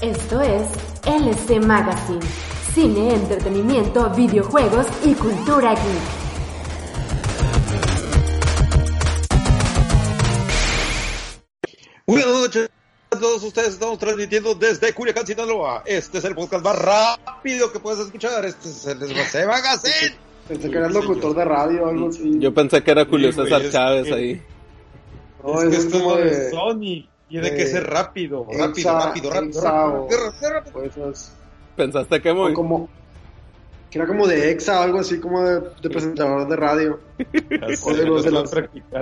Esto es LC Magazine, cine, entretenimiento, videojuegos y cultura geek. Buenas noches a todos ustedes, estamos transmitiendo desde Culiacán, Sinaloa. Este es el podcast más rápido que puedes escuchar. Este es el LC Magazine. Pensé que eras locutor de radio o algo así. Yo pensé que era Julio César es Chávez que- ahí. No, es que es como de de- Sony. Tiene de- que ser rápido, rápido, Exa- rápido, rápido, Exa rápido, esas- ¿Pensaste que muy? como que era como de exa o algo así como de, de presentador de radio. O de los de las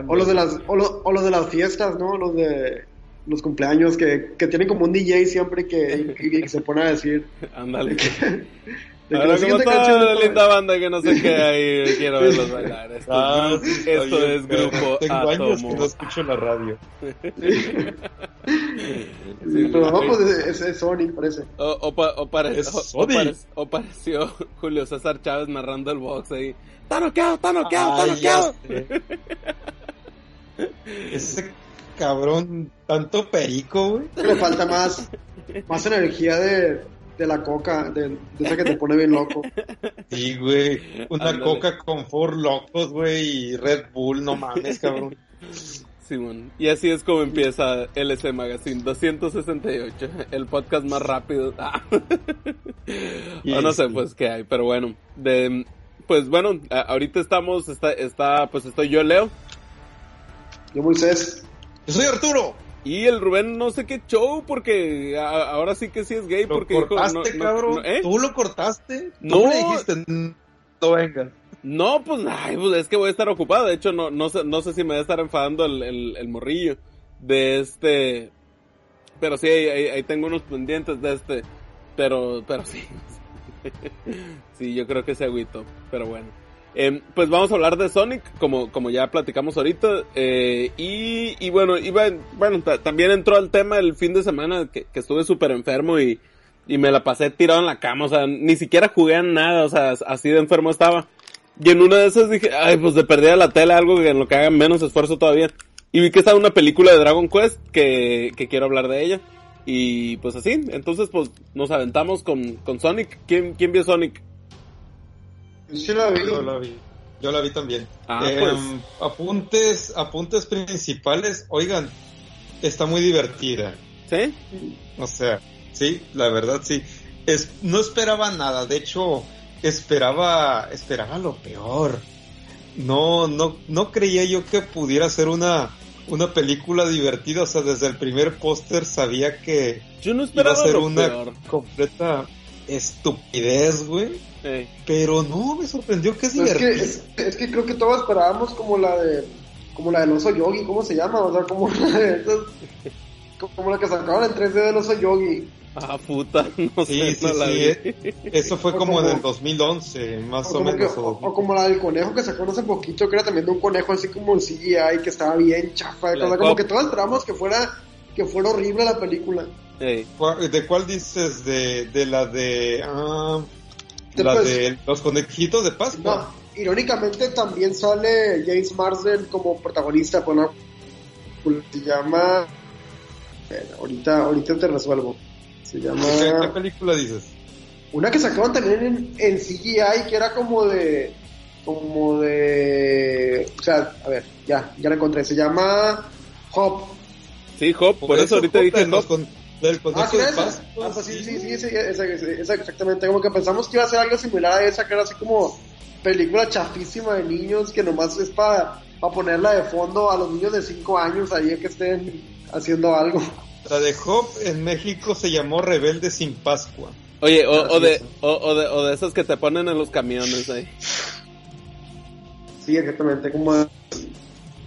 o los de las o, lo- o los de las fiestas no los de los cumpleaños que, que tienen como un DJ siempre que, que- que se pone a decir. Ándale. de Ahora, la ¿cómo siguiente está canción la es- linda banda que no sé qué ahí? Quiero verlos bailar. Esto, Ah, es, esto bien, es Grupo Tengo años que no escucho la radio. Sí, pero no pues es, es Sony parece O, o, pa- o pare- Es o- o pare- o pareció Julio César Chávez narrando el box ahí. ¡Está noqueado, está noqueado, está noqueado! Ese cabrón, tanto perico, güey. le falta más más energía de, de la coca de, de esa que te pone bien loco Sí, güey. Una Ándale. coca con four locos, güey, y Red Bull, no mames, cabrón. Simón. Y así es como empieza LC Magazine 268, el podcast más rápido. Ah. o no sé, pues qué hay, pero bueno. De, pues bueno, ahorita estamos, está, está, pues estoy yo, Leo, yo Moisés Yo soy Arturo. Y el Rubén no sé qué show, porque a- ahora sí que sí es gay, Lo porque cortaste, no- no- cabrón. no- ¿eh? Tú lo cortaste. No. Tú le dijiste, no vengas. No, pues, ay, pues es que voy a estar ocupado. De hecho, no, no sé, no sé si me va a estar enfadando el, el, el morrillo de este. Pero sí, ahí, ahí- ahí tengo unos pendientes de este. Pero, pero sí. sí, yo creo que se agüito. Pero bueno. Em, pues vamos a hablar de Sonic, como, como ya platicamos ahorita. eh, y, y bueno, iba, bueno, ta- también entró al tema el fin de semana que, que estuve súper enfermo y, y me la pasé tirado en la cama. O sea, ni siquiera jugué a nada. O sea, así de enfermo estaba. Y en una de esas dije, ay, pues de perder la tele algo en lo que haga menos esfuerzo todavía. Y vi que estaba una película de Dragon Quest que, que quiero hablar de ella. Y pues así, entonces pues nos aventamos con, con Sonic. ¿Quién, ¿Quién vio Sonic? Sí la vi Yo la vi. Yo la vi también. Ah, Em, pues. Apuntes, apuntes principales. Oigan, está muy divertida. ¿Sí? O sea, sí, la verdad sí. Es, no esperaba nada, de hecho, esperaba, esperaba lo peor. No, no, no creía yo que pudiera ser una, una película divertida, o sea, desde el primer póster sabía que Yo no iba a esperaba ser lo una peor. completa estupidez, güey. Pero no, me sorprendió que es es que, es, es que creo que todos esperábamos como la de como la del oso yogi ¿cómo se llama? o sea como la de esas- como la que sacaron en 3D del oso yogi Ah, puta, no Sí, sé, sí, no la vi. eh. Eso fue O como en el 2011, más o o, que- menos. o- como la del conejo que sacaron hace poquito que era también de un conejo así como CGI que estaba bien chafa o sea, como que todos esperábamos que fuera que fuera horrible la película Ey. ¿Cuál- ¿De cuál dices? De, de la de... ah, La pues- de los conejitos de Pascua. No, irónicamente también sale James Marsden como protagonista por una se llama Bueno, ahorita ahorita te resuelvo se llama ¿Qué, qué película dices? una que sacaron también en, en CGI que era como de como de o sea a ver ya ya la encontré se llama Hop Sí, Hop, por eso ahorita dije Hop. con- del ah conejo sí de Pascua. ah, pues sí sí sí, sí, esa, esa- esa, exactamente como que pensamos que iba a ser algo similar a esa que era así como película chafísima de niños que nomás es para ponerla de fondo a los niños de 5 años ahí que estén haciendo algo. La de Hop en México se llamó Rebelde sin Pascua. Oye, o, o de, o, o de, o de esas que te ponen en los camiones ahí. Sí, exactamente, como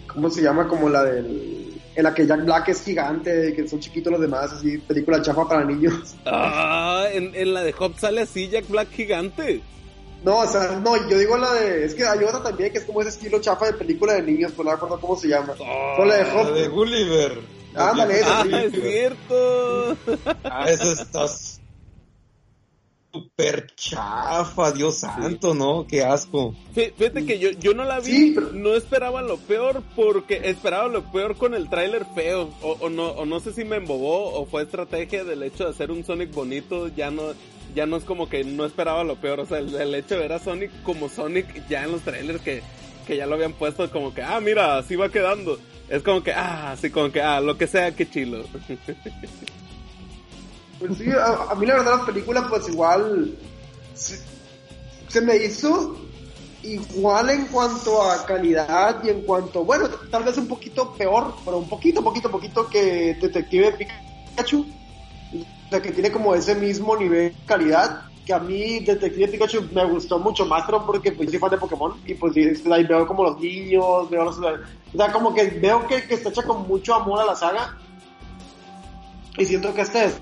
¿cómo se llama? Como la del en la que Jack Black es gigante, que son chiquitos los demás, así, película chafa para niños. Ah, en, en la de Hop sale así Jack Black gigante. No, o sea, no, yo digo la de. Es que hay otra también que es como ese estilo chafa de película de niños, pero no me acuerdo cómo se llama. Oh, la de Hop. La de Gulliver. Ándale, ah, es cierto. Ah, eso está super chafa, Dios santo, ¿no? Qué asco. Fíjate que yo, yo no la vi, no esperaba lo peor porque esperaba lo peor con el tráiler feo. O, o, no, o no sé si me embobó o fue estrategia del hecho de hacer un Sonic bonito, ya no, ya no es como que no esperaba lo peor. O sea, el, hecho de ver a Sonic como Sonic ya en los trailers que, que ya lo habían puesto como que, ah, mira, así va quedando. Es como que, ah, así como que, ah, lo que sea, qué chilo. Pues sí, a, mí la verdad la película pues igual se, me hizo igual en cuanto a calidad y en cuanto, bueno, tal vez un poquito peor, pero un poquito, poquito, poquito que Detective Pikachu. O sea, que tiene como ese mismo nivel de calidad que a mí Detective Pikachu me gustó mucho más, pero porque pues soy fan de Pokémon y pues ahí veo como los niños, veo los... O sea, como que veo que, que está hecha con mucho amor a la saga y siento que este es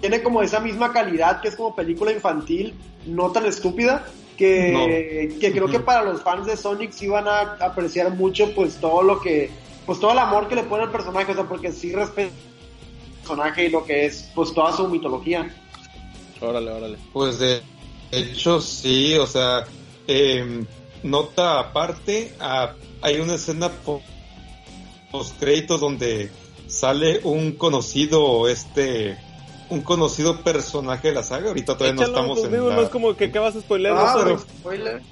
tiene como esa misma calidad que es como película infantil, no tan estúpida, que, que creo que para los fans de Sonic sí van a apreciar mucho pues todo lo que, pues todo el amor que le pone al personaje, o sea, porque sí respeta el personaje y lo que es pues toda su mitología. Órale, órale. Pues de hecho sí, o sea, em, nota aparte, hay una escena post créditos donde sale un conocido este un conocido personaje de la saga. Ahorita todavía no estamos en No es como que acabas de spoiler. Ah, pero spoiler.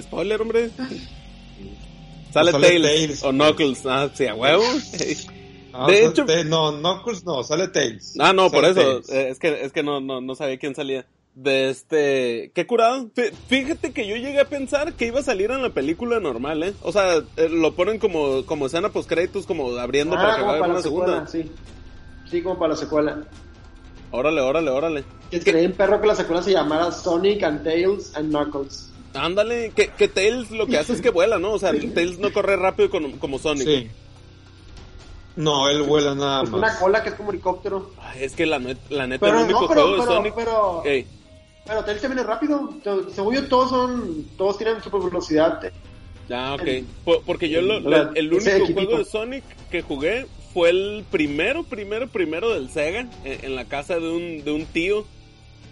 Spoiler, hombre. Sale, Tails, o Knuckles. Ah, sí, a huevo. Ah, de hecho... no, Knuckles no, sale Tails. Ah, no, por eso. Eh, es que, es que no, no, no sabía quién salía. De este... Qué curado. Fíjate que yo llegué a pensar que iba a salir en la película normal, ¿eh? O sea, eh, lo ponen como, como escena post créditos, como abriendo ah, para que vaya una segunda. Sí. sí, como para la secuela. Órale, órale, órale. Que creí en perro que la secuela se llamara Sonic and Tails and Knuckles. Ándale, que, que Tails lo que hace es que vuela, ¿no? O sea, Tails no corre rápido como, Sonic. Sí. No, él vuela nada más. Una cola que es como helicóptero. es que la, la neta, el único juego de Sonic. Pero, pero Tails se viene rápido. Según yo, todos son. Todos tienen super velocidad. Ah, ok. porque yo lo, el único juego de Sonic que jugué fue el primero, primero, primero del Sega en, la casa de un, de un tío.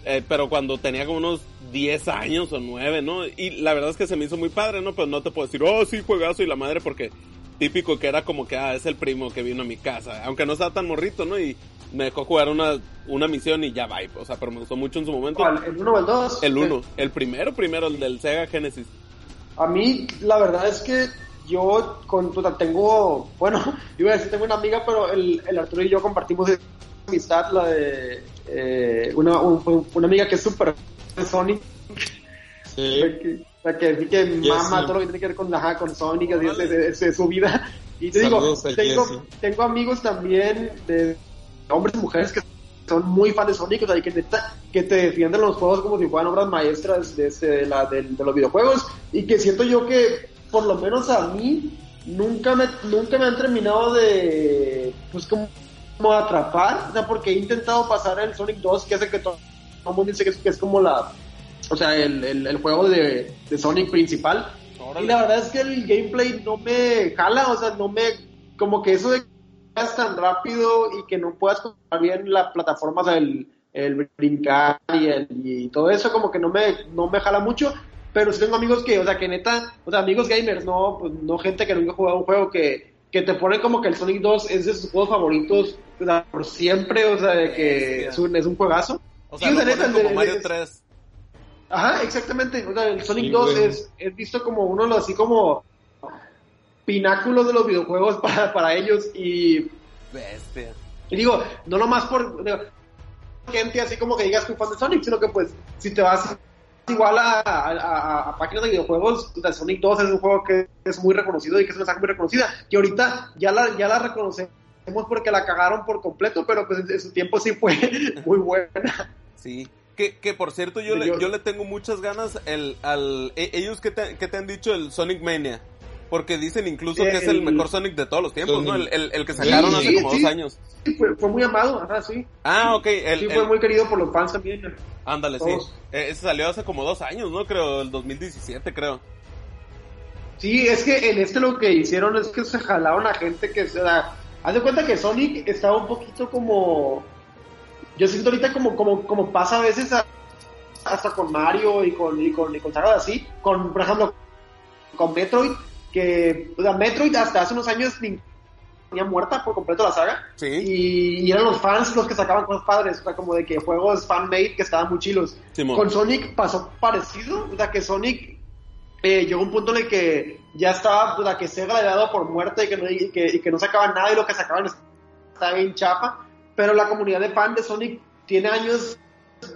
Eh, pero cuando tenía como unos 10 años o 9, ¿no? Y la verdad es que se me hizo muy padre, ¿no? Pero no te puedo decir, oh, sí, juegazo y la madre, porque típico que era como que, ah, es el primo que vino a mi casa. Aunque no estaba tan morrito, ¿no? Y me dejó jugar una, una misión y ya va. O sea, pero me gustó mucho en su momento. ¿El 1 o el 2? El 1. El primero, primero, el del Sega Genesis. A mí, la verdad es que yo con, tengo, bueno, iba a decir tengo una amiga, pero el, el Arturo y yo compartimos amistad, la de eh, una, una amiga que es súper Sonic. Sí. O sea, que, que mama todo lo que tiene que ver con, con Sonic, así es, su vida. Y te digo, tengo, tengo amigos también de hombres y mujeres que son muy fans de Sonic, o sea, que, que te defienden los juegos como si fueran obras maestras de, de, la, de, de, los videojuegos, y que siento yo que por lo menos a mí, nunca me, nunca me han terminado de, pues como, atrapar, o sea, porque he intentado pasar el Sonic 2, que hace que todo el mundo dice que es, como la, o sea, el, el, juego de, de, Sonic principal. Y la verdad es que el gameplay no me jala, o sea, no me, como que eso de que es tan rápido y que no puedas controlar bien la plataforma, o sea, el, el brincar y, el, y todo eso como que no me, no me jala mucho pero sí tengo amigos que, o sea, que neta, o sea, amigos gamers, no, pues, no gente que nunca ha jugado un juego que, que te ponen como que el Sonic 2 es de sus juegos favoritos o sea, por siempre, o sea, de que es un, es un juegazo. O sea, neta, como Mario 3. Ajá, exactamente. O sea, el Sonic 2 es, es, visto como uno de los así como pináculos de los videojuegos para, para ellos y... Bestia. Y digo, no nomás por gente así como que digas que fan de Sonic, sino que pues si te vas igual a, páginas de videojuegos, Sonic 2 es un juego que es muy reconocido y que es una saga muy reconocida, que ahorita ya la, ya la reconocemos porque la cagaron por completo, pero pues en, su tiempo sí fue muy buena. Sí. Que, que por cierto, yo, le, yo le tengo muchas ganas el, al... E, ellos que te, que te han dicho el Sonic Mania. Porque dicen incluso que es el mejor Sonic de todos los tiempos, ¿no? El, que sacaron hace como dos años. Sí, fue, fue, muy amado, ajá, sí. Ah, ok. sí, fue muy querido por los fans también. Ándale, sí. Eh, ese salió hace como dos años, ¿no? Creo, el 2017, creo. Sí, es que en este lo que hicieron es que se jalaron a gente que, o sea, haz de cuenta que Sonic estaba un poquito como, yo siento ahorita como, como, como pasa a veces hasta con Mario y con, y con, y con así, con, por ejemplo, con Metroid, que, o sea, Metroid hasta hace unos años tenía muerta por completo la saga. Sí. Y, eran los fans los que sacaban cosas padres, o sea, como de que juegos fan-made que estaban muy chilos. Con Sonic pasó parecido, o sea, que Sonic eh, llegó un punto en el que ya estaba, o sea, que Sega le había dado por muerta y que, no, y que, y que no sacaban nada y lo que sacaban estaba bien chapa, pero la comunidad de fans de Sonic tiene años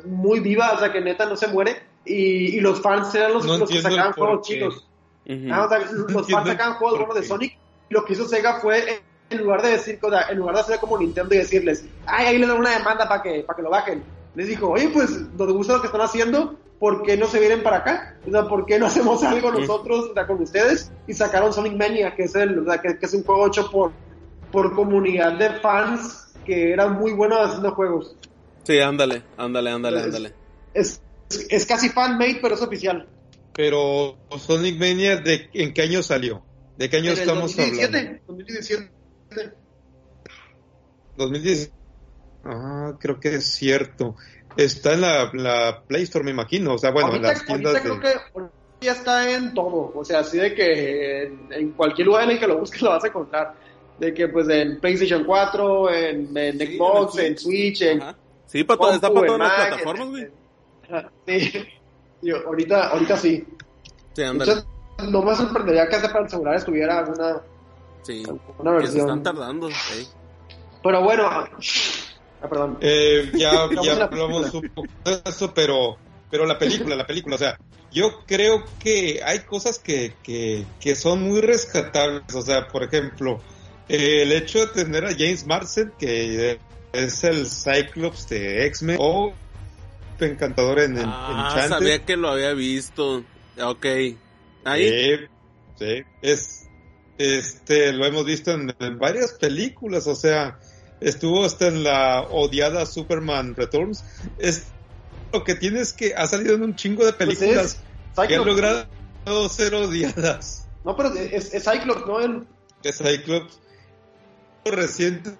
muy viva, o sea, que neta no se muere, y, y los fans eran los, los que sacaban juegos chicos. Ah, los fans sacaban juegos de Sonic. Lo que hizo Sega fue, en lugar de decir, en lugar de hacer como Nintendo y decirles, ay, ahí le dan una demanda para que, para que lo bajen, les dijo, oye, pues nos gusta lo que están haciendo, ¿por qué no se vienen para acá? O sea, ¿por qué no hacemos algo nosotros con ustedes? Y sacaron Sonic Mania, que es, el, que, es un juego hecho por, por comunidad de fans que eran muy buenos haciendo juegos. Sí, ándale, ándale, ándale, ándale. Es, es, casi fan-made, pero es oficial. Pero Sonic Mania, ¿de, ¿en qué año salió? ¿De qué año estamos 2017, hablando? 2017. 2017. Ah, creo que es cierto. Está en la, la Play Store, me imagino. O sea, bueno, en las tiendas. Creo que ya está en todo. O sea, así de que en, cualquier lugar en el que lo busques lo vas a encontrar. De que, pues, en PlayStation 4, en, Xbox, en, Switch, en. Sí, para está para todas las plataformas, güey. Sí. Ahorita, ahorita sí. Sí, ándale. no me sorprendería que hasta para el celular estuviera una, sí, una versión. Se están tardando, Pero bueno, ah, perdón. Eh, ya, ya hablamos un poco de eso, pero, pero la película, la película, o sea, yo creo que hay cosas que, que, que son muy rescatables, o sea, por ejemplo, el hecho de tener a James Marsden, que es el Cyclops de X-Men, o encantador en, en ah, sabía que lo había visto. Ok. Ahí. Sí, sí. Es, este, lo hemos visto en, varias películas, o sea, estuvo hasta en la odiada Superman Returns. Es lo que tienes que ha salido en un chingo de pues películas que han logrado ser odiadas. No, pero es, es Cyclops, ¿no? El... Es Cyclops. Reciente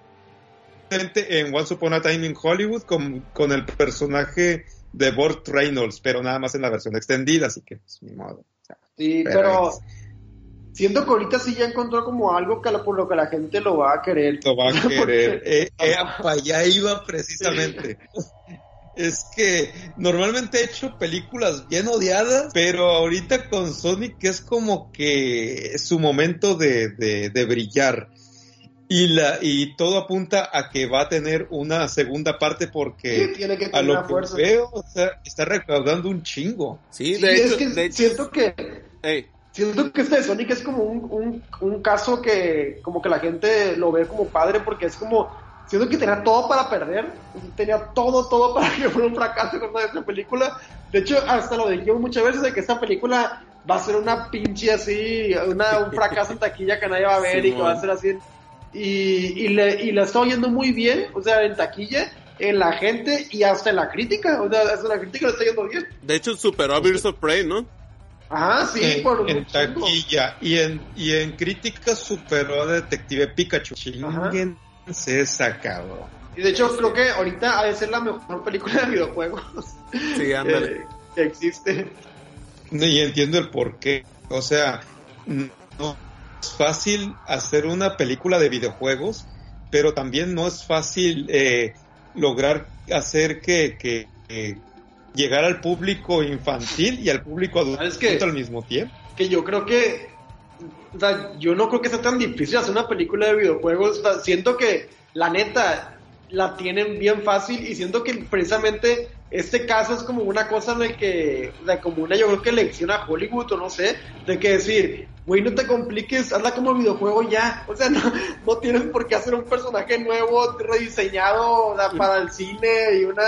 en Once Upon a Time in Hollywood con, con el personaje de Burt Reynolds, pero nada más en la versión extendida, así que pues, ni modo. sí, pero, siento que ahorita sí ya encontró como algo que por lo que la gente lo va a querer. Lo va a querer. eh, eh, allá iba precisamente. es que normalmente he hecho películas bien odiadas, pero ahorita con Sonic es como que es su momento de, de, de brillar. Y, la, y todo apunta a que va a tener una segunda parte porque tiene que a lo que veo o sea, está recaudando un chingo. Sí, de hecho, es que siento que siento que este de Sonic es como un, un, un, caso que como que la gente lo ve como padre porque es como siento que tenía todo para perder, tenía todo, todo para que fuera un fracaso con esta película. De hecho, hasta lo dijimos muchas veces de que esta película va a ser una pinche así, una, un fracaso en taquilla que nadie va a ver y que va a ser así y, y, le, y la está oyendo muy bien, o sea, en taquilla, en la gente y hasta en la crítica, o sea, hasta la crítica lo está yendo bien. De hecho, superó a Birds of Prey, ¿no? Ajá, sí, en, por En taquilla y en, y en crítica superó a Detective Pikachu. se sacado. Y de hecho, creo que ahorita ha de ser la mejor película de videojuegos. Sí, ándale. Eh, que existe. Y entiendo el por qué. O sea, no fácil hacer una película de videojuegos, pero también no es fácil eh, lograr hacer que, que, llegar al público infantil y al público adulto al mismo tiempo. Que yo creo que, o sea, yo no creo que sea tan difícil hacer una película de videojuegos. siento que, la neta, la tienen bien fácil y siento que precisamente este caso es como una cosa la que, o como una, yo creo que lección a Hollywood o no sé, de que decir, güey, no te compliques, hazla como videojuego ya. O sea, no, no tienes por qué hacer un personaje nuevo, rediseñado para el cine y una,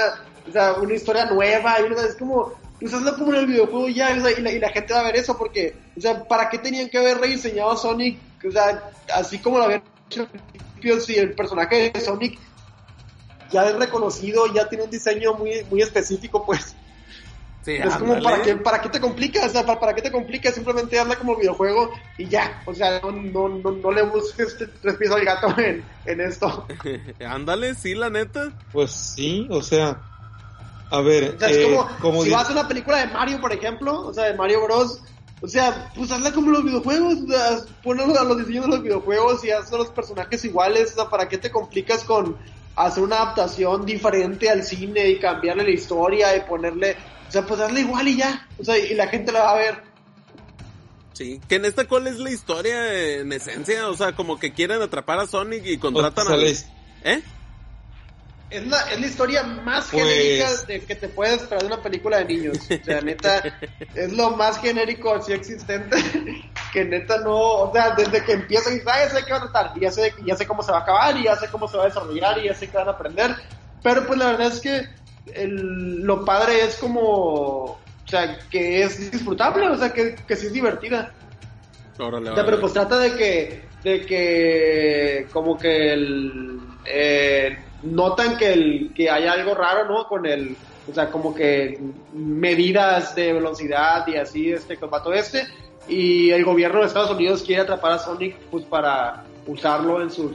o sea, una historia nueva. Y es como, pues hazlo como en el videojuego ya, y, la, y, la, gente va a ver eso porque O sea, ¿para qué tenían que haber rediseñado a Sonic? O sea, así como lo habían hecho si el personaje de Sonic ya es reconocido, ya tiene un diseño muy, muy específico, pues. es como, ¿para qué, ¿para qué te complicas? O sea, ¿para, qué te complicas? Simplemente habla como videojuego y ya. O sea, no, no, no, le busques tres pies al gato en, en esto. ándale, sí, la neta. Pues sí, o sea. A ver, o sea, es como, como, si vas a una película de Mario, por ejemplo, o sea, de Mario Bros. O sea, pues hazla como los videojuegos, ponlo a los diseños de los videojuegos y haz a los personajes iguales, o sea, ¿para qué te complicas con hacer una adaptación diferente al cine y cambiarle la historia y ponerle, o sea, pues hazle igual y ya, o sea, y la gente la va a ver. Sí, que en esta cuál es la historia en esencia, o sea, como que quieren atrapar a Sonic y contratan a... ¿Eh? Es la, es la historia más pues, genérica de que te puedes esperar de una película de niños. O sea, neta, es lo más genérico así existente. Que neta no, o sea, desde que empieza y ah, ya sé qué va a tratar, y ya sé, ya sé cómo se va a acabar, y ya sé cómo se va a desarrollar, y ya sé qué van a aprender. Pero pues la verdad es que el, lo padre es como, o sea, que es disfrutable, o sea, que, que sí es divertida. Órale, o sea, pero pues trata de que, de que, como que el, eh, notan que, el, que hay algo raro, ¿no? Con el, o sea, como que medidas de velocidad y así, este combate este, y el gobierno de Estados Unidos quiere atrapar a Sonic, pues para usarlo en sus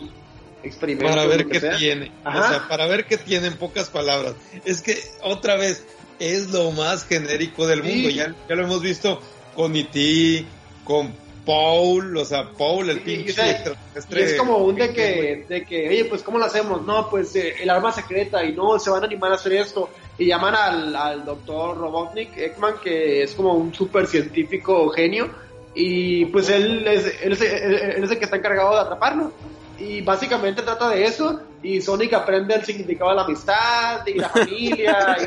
experimentos. Para ver qué tiene, o sea, para ver qué tiene en pocas palabras. Es que, otra vez, es lo más genérico del mundo, ya, ya lo hemos visto con E.T., con Paul, o sea, Paul, el pinche y es como un de que, de que, oye, pues, ¿cómo lo hacemos? No, pues, eh, el arma secreta, y no, se van a animar a hacer esto. Y llaman al, al doctor Robotnik Ekman, que es como un super científico genio, y pues él es, él, es, el que está encargado de atraparlo. Y básicamente trata de eso, y Sonic aprende el significado de la amistad, y la familia,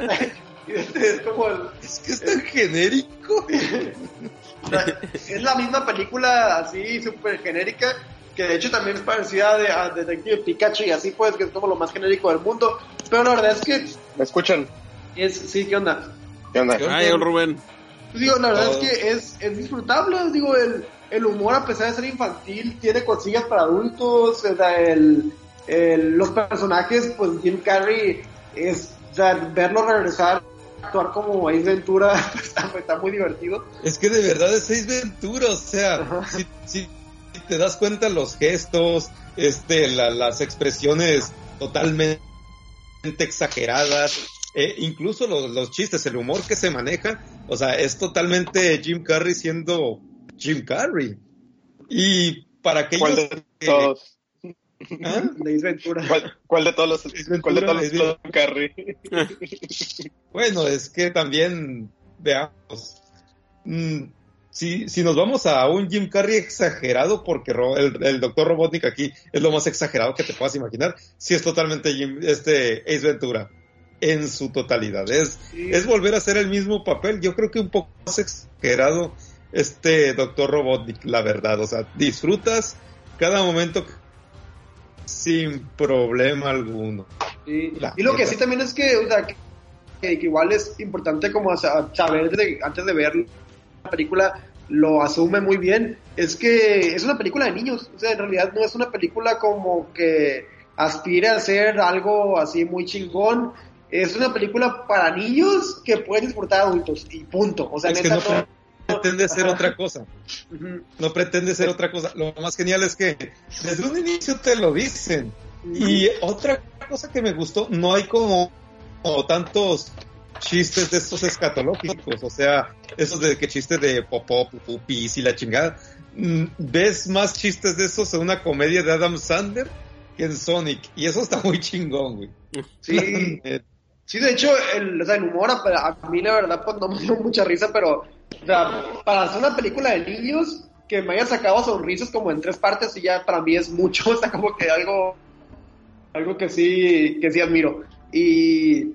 y, es como Es que es tan genérico. es la misma película así súper genérica, que de hecho también es parecida a Detective Pikachu y así pues, que es como lo más genérico del mundo. Pero la verdad es que... ¿Me escuchan? Es, sí, ¿qué onda? ¿Qué onda? Ay, Rubén. Pues digo, la verdad es que es, es disfrutable, digo, el, el humor a pesar de ser infantil tiene cosillas para adultos, o sea, el, el, los personajes, pues Jim Carrey es, o sea, verlo regresar actuar como Ace Ventura está, muy divertido. Es que de verdad es Ace Ventura, o sea, si, te das cuenta los gestos, este, las expresiones totalmente exageradas, eh, incluso los, los, chistes, el humor que se maneja, o sea, es totalmente Jim Carrey siendo Jim Carrey. Y para aquellos de ¿Ah? Ventura. ¿Cuál, de todos los, ¿cuál de todos los Carrey? bueno, es que también, veamos, mm, si, si nos vamos a un Jim Carrey exagerado, porque el, el Doctor Robotnik aquí es lo más exagerado que te puedas imaginar, si es totalmente Jim, este Ace Ventura en su totalidad. Es, es volver a hacer el mismo papel. Yo creo que un poco más exagerado este Doctor Robotnik, la verdad. O sea, disfrutas cada momento sin problema alguno. y lo que sí también es que, o sea, que, igual es importante como saber antes de ver la película, lo asume muy bien, es que es una película de niños, o sea, en realidad no es una película como que aspira a ser algo así muy chingón, es una película para niños que pueden disfrutar adultos y punto, o sea, pretende ser otra cosa. No pretende ser otra cosa. Lo más genial es que desde un inicio te lo dicen. Y otra cosa que me gustó, no hay como, tantos chistes de estos escatológicos, o sea, esos de que chistes de popó, pupis y la chingada. Mm, ves más chistes de esos en una comedia de Adam Sandler que en Sonic, y eso está muy chingón, güey. Sí. sí, de hecho, el, o humor a, a, mí la verdad pues no me dio mucha risa, pero para hacer una película de niños que me haya sacado sonrisas como en tres partes y ya para mí es mucho, o sea, como que algo algo que sí que sí admiro. Y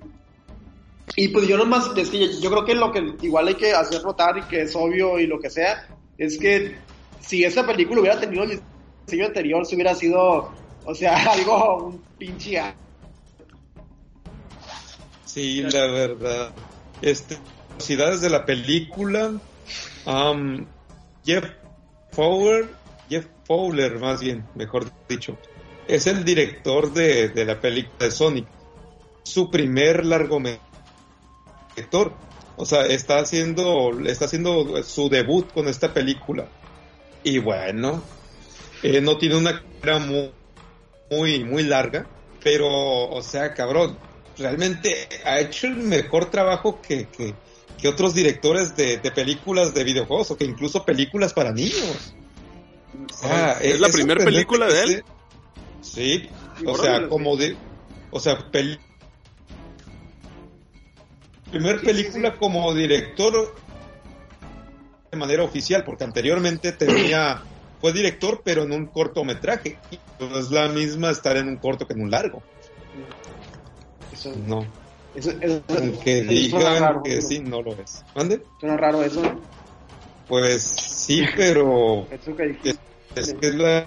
y pues yo nomás es que yo creo que lo que igual hay que hacer notar y que es obvio y lo que sea es que si esa película hubiera tenido el diseño anterior, se hubiera sido, o sea, algo un pinche Sí, la verdad. Este, de la película. Jeff Fowler, Jeff Fowler más bien, mejor dicho, es el director de, de la película de Sonic. Su primer largometraje. O sea, está haciendo, está haciendo su debut con esta película. Y bueno, eh, no tiene una carrera muy, muy, muy larga, pero, o sea, cabrón, realmente ha hecho el mejor trabajo que, que, que otros directores de, de, películas de videojuegos o que incluso películas para niños. O sea, ¿Es, es la primera película de él? Sí, o sea, como de, o sea, pel primer película como director de manera oficial, porque anteriormente tenía, fue director, pero en un cortometraje. No es la misma estar en un corto que en un largo. Eso, No. Eso, eso, Aunque eso digan suena raro, que ¿no? sí, no lo es. ¿Mande? Suena raro eso. ¿no? Pues sí, pero Eso que dijiste. es que es la...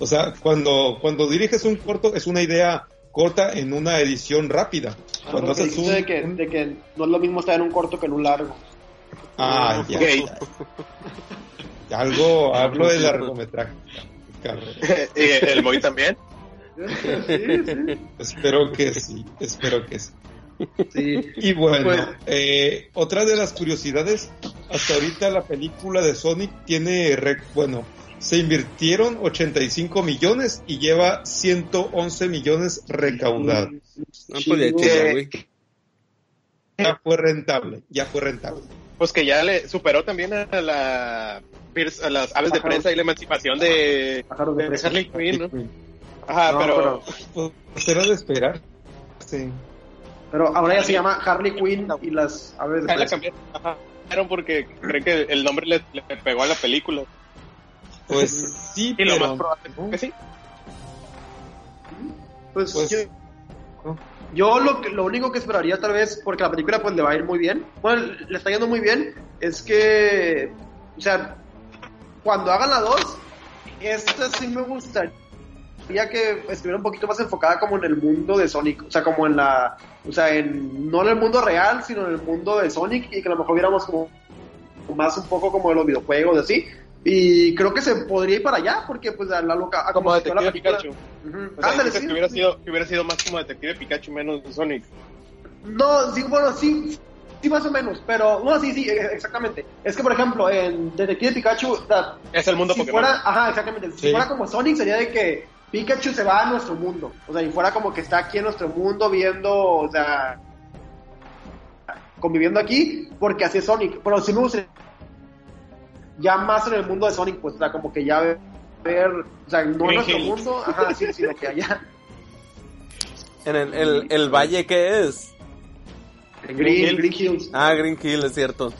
O sea, cuando, cuando diriges un corto es una idea corta en una edición rápida. Ah, Cuando que haces un... de, que, de que no es lo mismo estar en un corto que en un largo. Ah, ya. Ok. ya. Algo, hablo de largometraje. Carlos. ¿Y el Moy también? Sí, sí. Espero que sí, espero que sí. sí. Y bueno, Pues- eh, otra de las curiosidades, hasta ahorita la película de Sonic tiene, rec- bueno, se invirtieron 85 millones y lleva 111 millones recaudados. No podía chingar, güey. Ya fue rentable, ya fue rentable. Pues que ya le superó también a la a las aves de prensa y la emancipación de, de de presa. Harley Quinn, ¿no? Ajá, No, pero, Pues era de esperar. Sí. Pero ahora ya se llama Harley Quinn y las aves de presa. cambiaron porque creen que el nombre le, le pegó a la película. Pues sí, Y lo pero más probable es que sí. Pues, Pues, yo, yo lo, que- lo único que esperaría tal vez, porque la película pues le va a ir muy bien, bueno, le está yendo muy bien, es que, o sea, cuando hagan la 2, esta sí me gustaría que estuviera un poquito más enfocada como en el mundo de Sonic, o sea, como en la, o sea, en, no en el mundo real, sino en el mundo de Sonic y que a lo mejor viéramos como más un poco como de los videojuegos así. Y creo que se podría ir para allá, porque pues a la loca... a Como la Detective película- Pikachu. O sea, Ándale, dices sí. que, hubiera sido, que hubiera sido más como Detective Pikachu menos Sonic. No, sí, bueno, sí, sí más o menos, pero, no, sí, sí, e- exactamente. Es que, por ejemplo, en Detective Pikachu, o sea, Es el mundo si Pokémon. fuera, ajá, exactamente, si Sí. fuera como Sonic sería de que Pikachu se va a nuestro mundo, o sea, y fuera como que está aquí en nuestro mundo viendo, o sea, conviviendo aquí, porque así es Sonic, pero sí me gustaría ya más en el mundo de Sonic, pues, o sea, como que ya ver, ver, o sea, no en Green nuestro Hill. mundo, ajá, sí, sino que allá, En el, el, el valle, ¿qué es? Green, Green Hills. Ah, Green Hill, es cierto.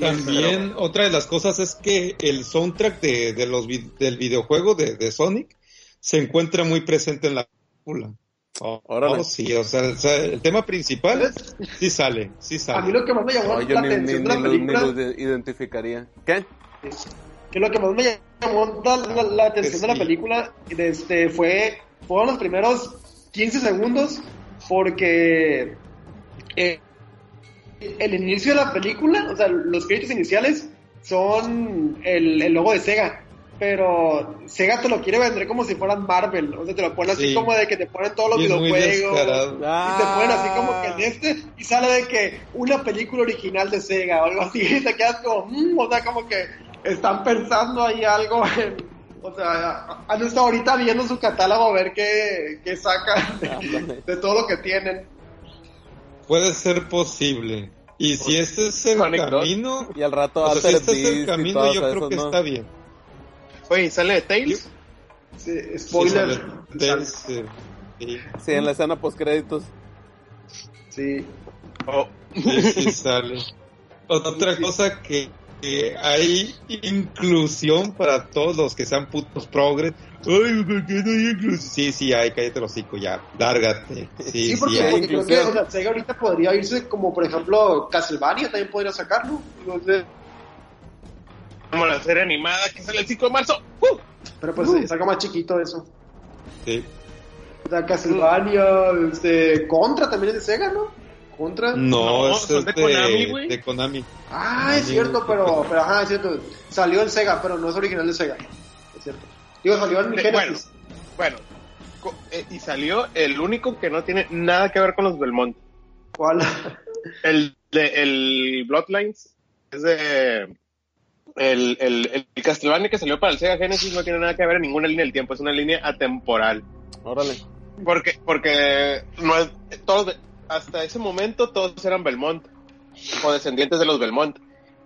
También otra de las cosas es que el soundtrack de, de los vi- del videojuego de, de Sonic se encuentra muy presente en la película. Oh, oh, sí, o sea, o sea, el tema principal sí sale, sí A mí sale. lo que más me llamó la ni, atención ni de la lo, ni película lo de- identificaría. ¿Qué? que lo que más me llamó la, la- la atención de la película este, fue fueron los primeros 15 segundos porque eh, el inicio de la película, o sea, los créditos iniciales son el, el logo de Sega, pero Sega te lo quiere vender como si fueran Marvel, o sea, te lo ponen así Sí. como de que te ponen todos los Y videojuegos. descarado. Y te ponen así como que en este y sale de que una película original de Sega o algo así y te quedas como, mm, o sea, como que están pensando ahí algo en, o sea, han estado ahorita viendo su catálogo a ver qué, qué sacan de, de todo lo que tienen. Puede ser posible. Y si este es el Sonic camino, Y al rato o sea, si este es el camino, yo creo que ¿no? está bien. Oye, ¿sale de Tails? Sí, Sí, spoiler. sale del- sí, sí. Sí, en la escena post créditos. Sí. Oh, Sí, sí sale. Otra cosa que, que hay inclusión para todos los que sean putos progres. Ay, ¿por qué no hay inclusión? Sí, sí hay, cállate los hocico ya, lárgate. Sí, Sí, sí, porque, hay. porque creo que o sea, Sega ahorita podría irse como, por ejemplo, Castlevania también podría sacarlo. No sé. como la serie animada que sale el 5 de marzo. ¡Uh! Pero pues es algo más chiquito eso. Sí. O sea, Castlevania, este, Contra también es de Sega, ¿no? ¿Contra? No, No, es son de de, Konami, güey. de Konami. Ah, es cierto, pero, pero ajá, es cierto. Salió en Sega, pero no es original de Sega. Es cierto. Digo, salió en bueno, Genesis. bueno. Co- eh, y salió el único que no tiene nada que ver con los Belmont. ¿Cuál? El de el Bloodlines es de el, el, el Castlevania que salió para el Sega Genesis no tiene nada que ver en ninguna línea del tiempo, es una línea atemporal. Órale. Porque, porque no es, todos, hasta ese momento todos eran Belmont o descendientes de los Belmont.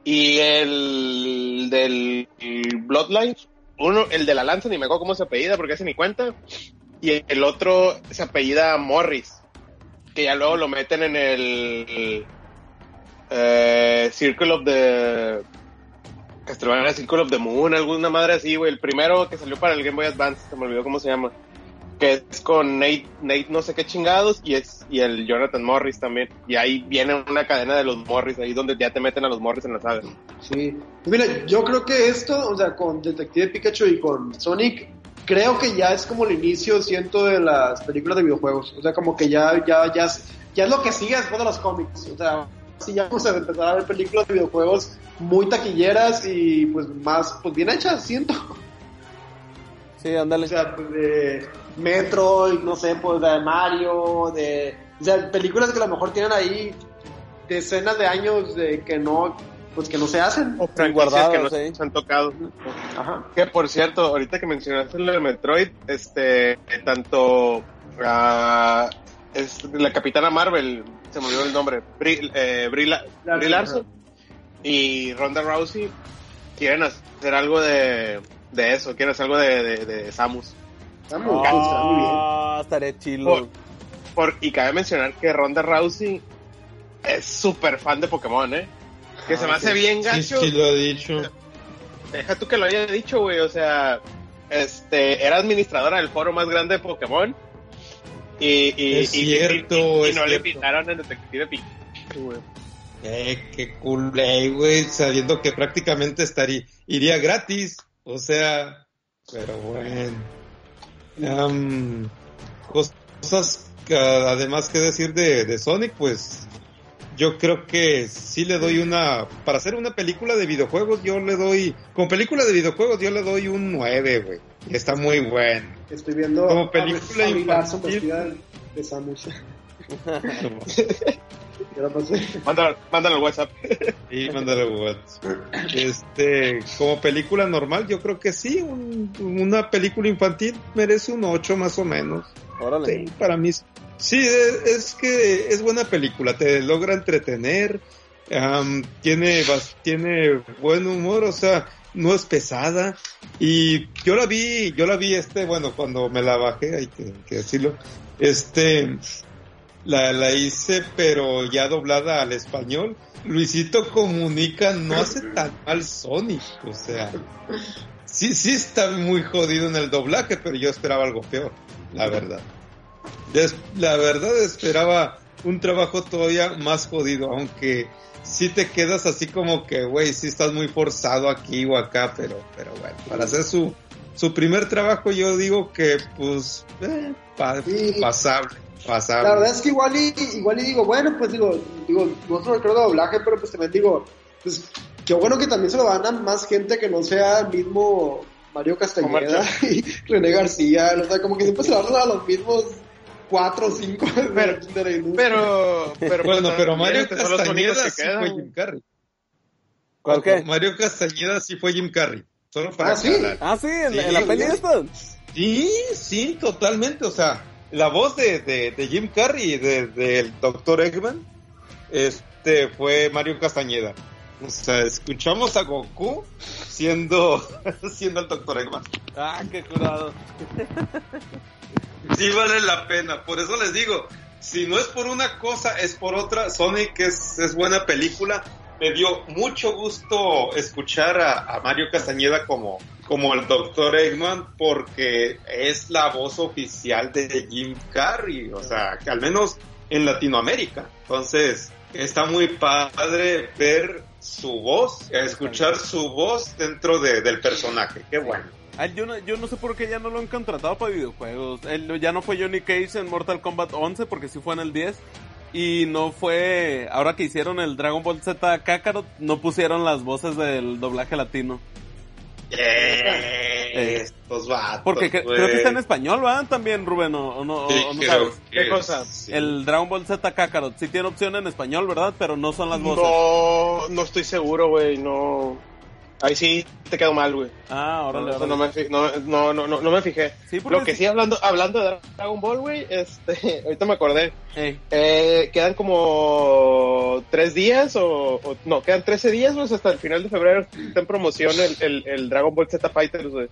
Y el del el Bloodlines, uno, el de la lanza, ni me acuerdo cómo se apellida porque hace ni cuenta. Y el otro se apellida Morris, que ya luego lo meten en el eh, Circle of the Circle of the Moon, alguna madre así, güey. El primero que salió para el Game Boy Advance, se me olvidó cómo se llama que es con Nate, Nate no sé qué chingados y es y el Jonathan Morris también y ahí viene una cadena de los Morris ahí donde ya te meten a los Morris en la saga Sí. Mira, yo creo que esto, o sea, con Detective Pikachu y con Sonic, creo que ya es como el inicio, siento, de las películas de videojuegos. O sea, como que ya, ya, ya, es- ya es lo que sigue después de los cómics. O sea, sí ya vamos a empezar a ver películas de videojuegos muy taquilleras y pues más, pues bien hechas, siento. Sí, ándale. O sea, pues de Metroid, no sé, pues de Mario, de... O sea, películas que a lo mejor tienen ahí decenas de años de que no, pues que no se hacen. o guardados, que no sí. se han tocado Ajá. que por cierto ahorita que mencionaste lo de Metroid este tanto ah, es la Capitana Marvel se me olvidó el nombre Brie, eh, Brie La- Larson, Brie Larson y Ronda Rousey quieren hacer algo de, de eso quieren hacer algo de, de, de Samus Está muy, bien. Ah, estaré chilo. Por- Por, y cabe mencionar que Ronda Rousey es súper fan de Pokémon, ¿eh? Que se me hace bien Sí, gacho. sí lo he dicho. Deja tú que lo haya dicho, güey. O sea, este, era administradora del foro más grande de Pokémon. Y, y, Es y- cierto, y- y es no le invitaron en Detective Pikachu, güey. Eh, qué cool, eh, güey, sabiendo que prácticamente estaría, iría gratis. O sea, pero bueno. Am, cosas que, además que decir de, de Sonic, pues yo creo que sí le doy una, para hacer una película de videojuegos, yo le doy, con película de videojuegos yo le doy un 9, güey. Está muy bueno. Estoy viendo Como a- película a Larson infantil. de Samus. La pasé. Mándalo, mándalo al WhatsApp. Y mándale WhatsApp. Este, como película normal, yo creo que sí, un- una película infantil merece un 8 más o menos. Órale. Sí, para mí. Sí, es, es que es buena película, te logra entretener, am, tiene, tiene buen humor, o sea, no es pesada. Y yo la vi, yo la vi este, bueno, cuando me la bajé, hay que, que decirlo, este, la, la hice, pero ya doblada al español. Luisito Comunica no hace tan mal Sonic, o sea, sí, sí está muy jodido en el doblaje, pero yo esperaba algo peor, la verdad. La verdad esperaba un trabajo todavía más jodido, aunque sí te quedas así como que, güey, sí estás muy forzado aquí o acá, pero, pero bueno, para hacer su, su primer trabajo yo digo que, pues, eh, pa- Sí. pasable, La verdad es que igual y, igual y digo, bueno, pues digo, digo, no solo creo de doblaje, pero pues también digo, pues qué bueno que también se lo dan a más gente que no sea el mismo Mario Castañeda y René García, o sea, como que siempre se lo dan a los mismos cuatro o cinco Pero- de la industria. Pero, pero bueno, pues, pero Mario Castañeda que sí fue Jim Carrey. ¿Cuál qué? Mario Castañeda sí fue Jim Carrey. Solo para Ah, ¿sí? aclarar. Ah, sí, en, Sí, en la peli esta. Sí, sí, totalmente. O sea, la voz de, de, de Jim Carrey y de- del Dr. Eggman este, fue Mario Castañeda. O sea, escuchamos a Goku siendo, siendo el Dr. Eggman. Ah, qué curado. Sí vale la pena. Por eso les digo, si no es por una cosa, es por otra. Sonic es, es buena película. Me dio mucho gusto escuchar a, a Mario Castañeda como, como el Dr. Eggman porque es la voz oficial de Jim Carrey. O sea, que al menos en Latinoamérica. Entonces, está muy padre ver su voz, escuchar su voz dentro de- del personaje. Qué bueno. Yo, no, yo no sé por qué ya no lo han contratado para videojuegos. Él ya no fue Johnny Cage en Mortal Kombat 11 porque sí fue en el 10. Y no fue, ahora que hicieron el Dragon Ball Z Kakarot, no pusieron las voces del doblaje latino. Eh, estos vatos, Porque cre- creo que está en español, ¿va? También, Rubén, ¿o, no, o- Sí, o no sabes? ¿Qué cosa? sí. El Dragon Ball Z Kakarot sí tiene opción en español, ¿verdad? Pero no son las voces. No, no estoy seguro, güey, no. Ahí sí te quedo mal, güey. Ah, órale, No, órale. no, me fi- no, no, no, no, no me fijé. Sí, Lo que sí- sí, hablando, hablando de Dragon Ball, güey, este, ahorita me acordé. Ey, Eh, quedan como tres días o, o- no, quedan 13 días, güey, hasta el final de febrero está en promoción el, el, el Dragon Ball Z Fighters, güey.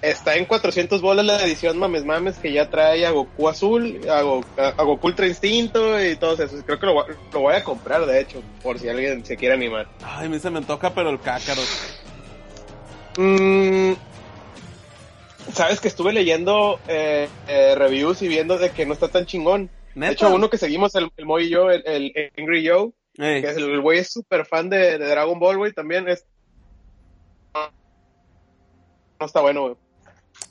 Está en 400 bolas la edición Mames Mames que ya trae a Goku Azul, a, Go- a- Goku Ultra Instinto y todos esos. Creo que lo, voy a- lo voy a comprar, de hecho, por si alguien se quiere animar. Ay, a mí se me toca, pero el Kakarot. Mm, Sabes que estuve leyendo eh, eh, reviews y viendo de que no está tan chingón. ¿Neta? De hecho, uno que seguimos, el, el Moy y yo, el, el Angry Joe, Ey, que es el el güey es súper fan de, de Dragon Ball, güey, también es... No está bueno, güey.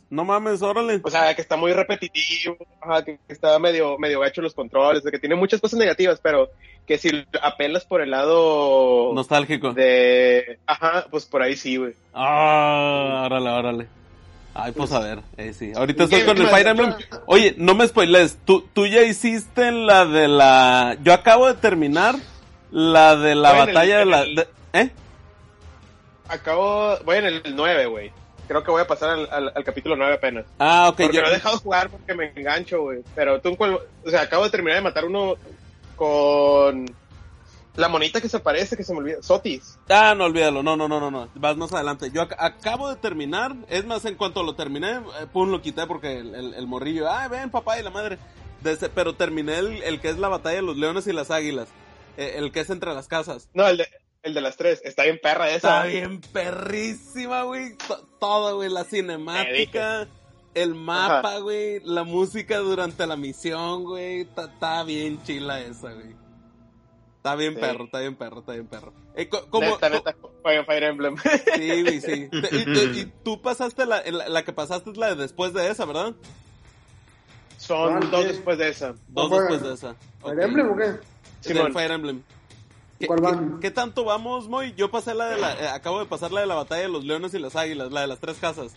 No mames, órale. O sea, que está muy repetitivo, ajá, que está medio, medio gacho los controles, de que tiene muchas cosas negativas, pero que si apelas por el lado Nostálgico. de... Ajá, pues por ahí sí, güey. Ah, órale, órale. Ay, pues a ver, eh, sí. Ahorita estoy ¿Qué con el? Fire Emblem. Oye, no me spoiles. ¿Tú, tú ya hiciste la de la... Yo acabo de terminar la de la el- batalla de la... de- ¿Eh? Acabo, voy en el 9, güey. Creo que voy a pasar al, al- al capítulo 9 apenas. Ah, ok. Porque yo- lo he dejado jugar porque me engancho, güey. Pero tú, o sea, acabo de terminar de matar uno con la monita que se aparece, que se me olvida. Sotis. Ah, no, olvídalo. No, no, no, no, no. Vas más adelante. Yo ac- acabo de terminar. Es más, en cuanto lo terminé, eh, pum, lo quité porque el, el- el morrillo. Ah, ven, papá y la madre. Desde- pero terminé el, el que es la batalla de los leones y las águilas. Eh, el que es entre las casas. No, el de, el de las tres. Está bien perra esa. Está bien perrísima, güey. To- Todo, güey. La cinemática, el mapa, güey. La música durante la misión, güey. Está- Está bien chila esa, güey. Está bien Sí. perro, está bien perro, está bien perro. Eh, co- como, Neta, neta, Fire, Fire Emblem. Sí, güey, sí. Y, tú pasaste la, la, la que pasaste es la de después de esa, ¿verdad? Son dos después de esa. Dos después de esa. ¿Fire. Emblem o qué? Simón. Fire Emblem. ¿Qué, ¿Cuál van? qué tanto vamos, Moy? Yo pasé la de la... eh, acabo de pasar la de la batalla de los leones y las águilas, la de las tres casas.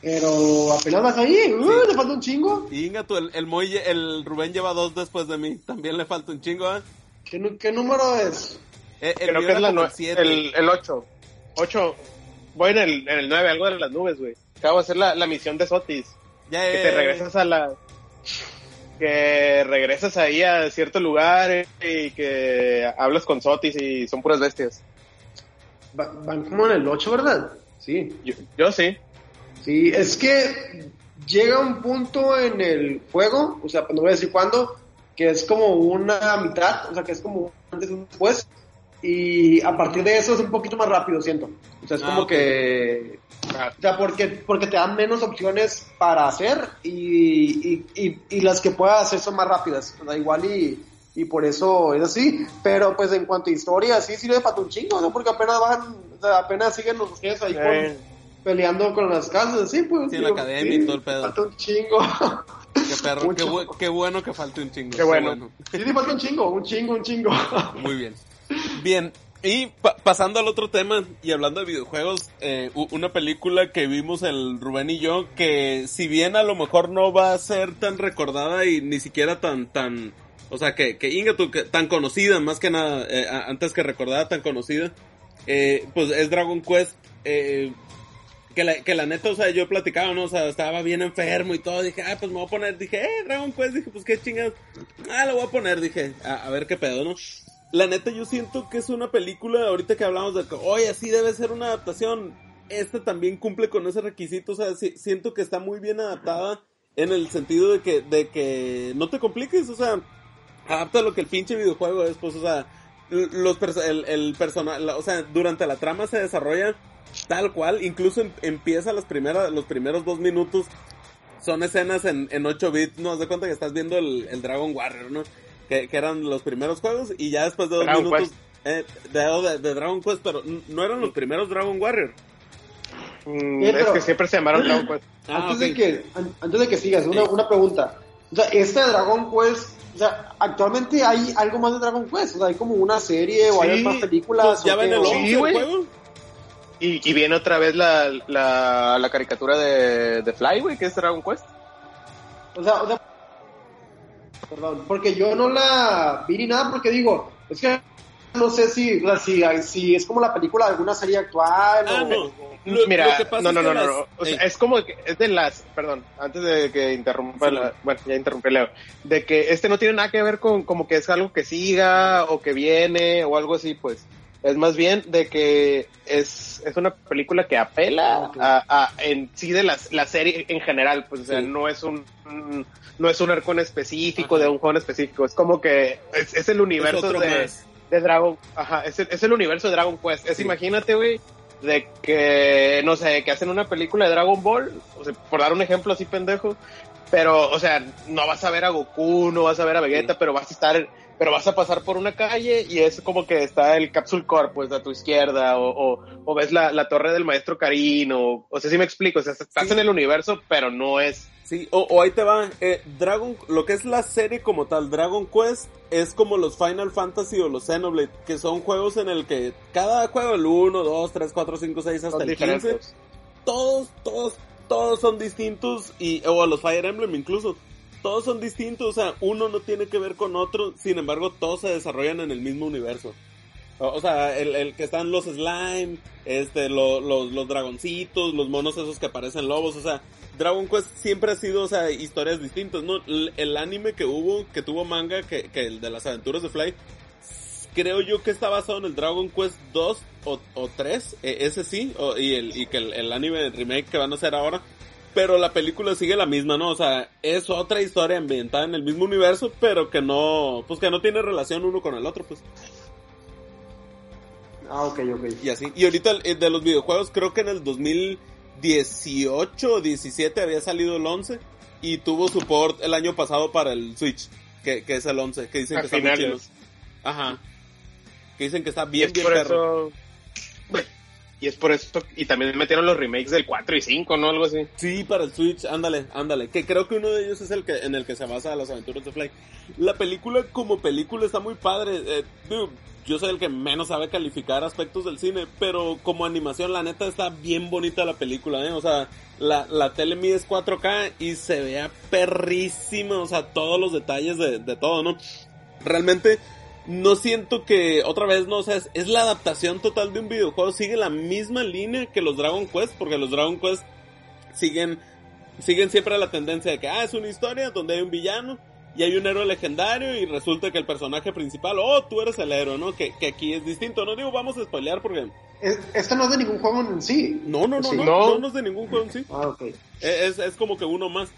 Pero apenas vas ahí, uh, le falta un chingo. Inga, tú, el, el Moy, el Rubén lleva dos después de mí. También le falta un chingo, ¿eh? ¿Qué, número es? Eh, el Creo que es la nue- el siete. el, el 8. 8. Voy en el, en el 9, algo de las nubes, güey. Acabo de hacer la, la misión de Sotis. Ya, que eh, te regresas a la que regresas ahí a cierto lugar y que hablas con Sotis y son puras bestias. Va- van como en el 8, ¿verdad? Sí. Yo, yo sí. Sí, es que llega un punto en el juego, o sea, no voy a decir cuándo, que es como una mitad, o sea, que es como antes y después, y a partir de eso es un poquito más rápido, siento. O sea, es Ah, como que... O sea, porque, porque te dan menos opciones para hacer y, y, y, y las que puedas hacer son más rápidas. O sea, igual y, y por eso es así. Pero pues en cuanto a historia, sí sirve para un chingo, ¿no? Porque apenas van, o sea, apenas siguen los ustedes ahí con- peleando con las casas, sí, pues. Sí, la academia y todo el pedo. Falta un chingo. Qué perro, qué, bu- qué bueno que falte un chingo. Qué bueno. sí, sí, falta un chingo, un chingo, un chingo. Muy bien. Bien, y pa- pasando al otro tema y hablando de videojuegos, eh, una película que vimos el Rubén y yo, que si bien a lo mejor no va a ser tan recordada y ni siquiera tan, tan, o sea, que, que Inga, tan conocida, más que nada, eh, antes que recordada, tan conocida, eh, pues es Dragon Quest, eh, que la, que la neta, o sea, yo platicaba, ¿no? O sea, estaba bien enfermo y todo. Dije, ah, pues me voy a poner. Dije, eh, Dragon Quest. Dije, pues qué chingados. Ah, lo voy a poner. Dije, a ver qué pedo, ¿no? La neta, yo siento que es una película. Ahorita que hablamos de que, oye, así debe ser una adaptación. Esta también cumple con ese requisito. O sea, si- siento que está muy bien adaptada en el sentido de que, de que no te compliques. O sea, adapta lo que el pinche videojuego es, pues, o sea, los el, el personal, o sea, durante la trama se desarrolla tal cual, incluso em- empieza las primeras, los primeros dos minutos son escenas en, en 8 bits, no, haz de cuenta que estás viendo el, el Dragon Warrior, ¿no? Que, que eran los primeros juegos y ya después de dos Dragon minutos Quest. eh, de, de- de Dragon Quest, pero no eran los primeros Dragon Warrior. Mm, es que siempre se llamaron Dragon Quest. Ah, antes, ok. de que, an- antes de que sigas, una, una pregunta. O sea, este Dragon Quest, o sea, actualmente hay algo más de Dragon Quest, o sea, hay como una serie o hay más películas. Pues ya ven el 11 el juego. Y, y, viene otra vez la, la, la caricatura de, de Fly, güey, que es Dragon Quest. O sea, o sea, perdón, porque yo no la vi ni nada porque digo, es que no sé si, si, si es como la película de alguna serie actual ah, o, no. Lo, Mira, lo que pasa no, no, es no, que no, las- no. O sea, Ey. es como que es de las, perdón, antes de que interrumpa Sí, la, no. bueno, ya interrumpí Leo, de que este no tiene nada que ver con como que es algo que siga o que viene o algo así, pues. Es más bien de que es, es una película que apela Ok. a, a en sí de las, la serie en general, pues, o sea, no es un, un- no es un arco en específico Ajá. de un juego en específico, es como que es, es el universo de, de Dragon, ajá, es el, es el universo de Dragon Quest. Es Sí. imagínate, güey, de que, no sé, que hacen una película de Dragon Ball, o sea, por dar un ejemplo así pendejo, pero, o sea, no vas a ver a Goku, no vas a ver a Vegeta, Sí. pero vas a estar, pero vas a pasar por una calle y es como que está el Capsule Corp, pues, a tu izquierda, o, o, o ves la, la torre del maestro Karin, o, o sea, si me explico, o sea, estás Sí. en el universo, pero no es, Sí, o, o ahí te va. eh, Dragon, lo que es la serie como tal, Dragon Quest, es como los Final Fantasy o los Xenoblade, que son juegos en el que cada juego, el 1, 2, 3, 4, 5, 6 hasta son el 15, diferentes. todos, todos, todos son distintos y, o a los Fire Emblem incluso, todos son distintos, o sea, uno no tiene que ver con otro, sin embargo, todos se desarrollan en el mismo universo. O, sea, el, el que están los slime, este, lo- los, los dragoncitos, los monos esos que parecen lobos, o sea, Dragon Quest siempre ha sido, o sea, historias distintas, ¿no? El, el anime que hubo, que tuvo manga, que, que el de las aventuras de Fly, creo yo que está basado en el Dragon Quest 2 o, o 3, eh, ese sí, y, el, y que el, el anime remake que van a hacer ahora, pero la película sigue la misma, ¿no? O sea, es otra historia ambientada en el mismo universo, pero que no, pues que no tiene relación uno con el otro, pues. Ah, ok, ok. Y así. Y ahorita eh, de los videojuegos, creo que en el 2018 o 17 había salido el 11 y tuvo support el año pasado para el Switch, que, que es el 11, que dicen A que está muy chido. Ajá. Que dicen que está bien, es bien por perro. eso. Y es por eso. Y también metieron los remakes del 4 y 5, ¿no? Algo así. Sí, para el Switch, ándale, ándale. Que creo que uno de ellos es el que en el que se basa las aventuras de Fly. La película como película está muy padre. Eh, yo soy el que menos sabe calificar aspectos del cine, pero como animación la neta está bien bonita la película, ¿eh? O sea, la, la tele mide es 4K y se vea perrísima, o sea, todos los detalles de, de todo, ¿no? Realmente no siento que, otra vez, no, o sea, es, es la adaptación total de un videojuego, sigue la misma línea que los Dragon Quest, porque los Dragon Quest siguen, siguen siempre la tendencia de que, ah, es una historia donde hay un villano y hay un héroe legendario y resulta que el personaje principal, oh, tú eres el héroe, ¿no? Que, que aquí es distinto, no digo, vamos a spoilear porque, Es- Esto no es de ningún juego en sí. no, no, no, Sí. no, No. no, no es de ningún juego en sí. Ah, ok. Es, es como que uno más.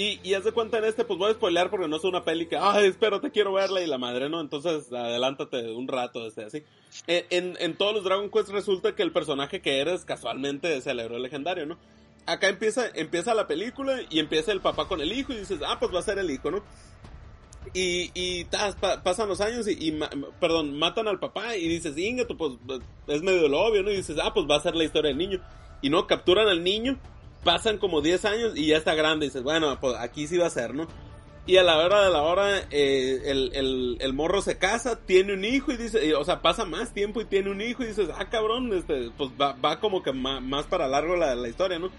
Y, y haz de cuenta en este, pues voy a spoilear porque no es una peli que, ay, espérate, quiero verla y la madre, ¿no? Entonces, adelántate un rato, este, así. Eh, En, en todos los Dragon Quest resulta que el personaje que eres casualmente es el legendario, ¿no? Acá empieza, empieza la película y empieza el papá con el hijo y dices, ah, pues va a ser el hijo, ¿no? Y, y pa- pasan los años y, y ma- perdón, matan al papá y dices, Ingeto, pues es medio lo obvio, ¿no? Y dices, ah, pues va a ser la historia del niño. Y no, capturan al niño, pasan como 10 años y ya está grande. Y dices, bueno, pues aquí sí va a ser, ¿no? Y a la hora de la hora, eh, el, el, el morro se casa, tiene un hijo y dice, o sea, pasa más tiempo y tiene un hijo y dices, ah, cabrón, este, pues va, va como que más, para largo la, la historia, ¿no?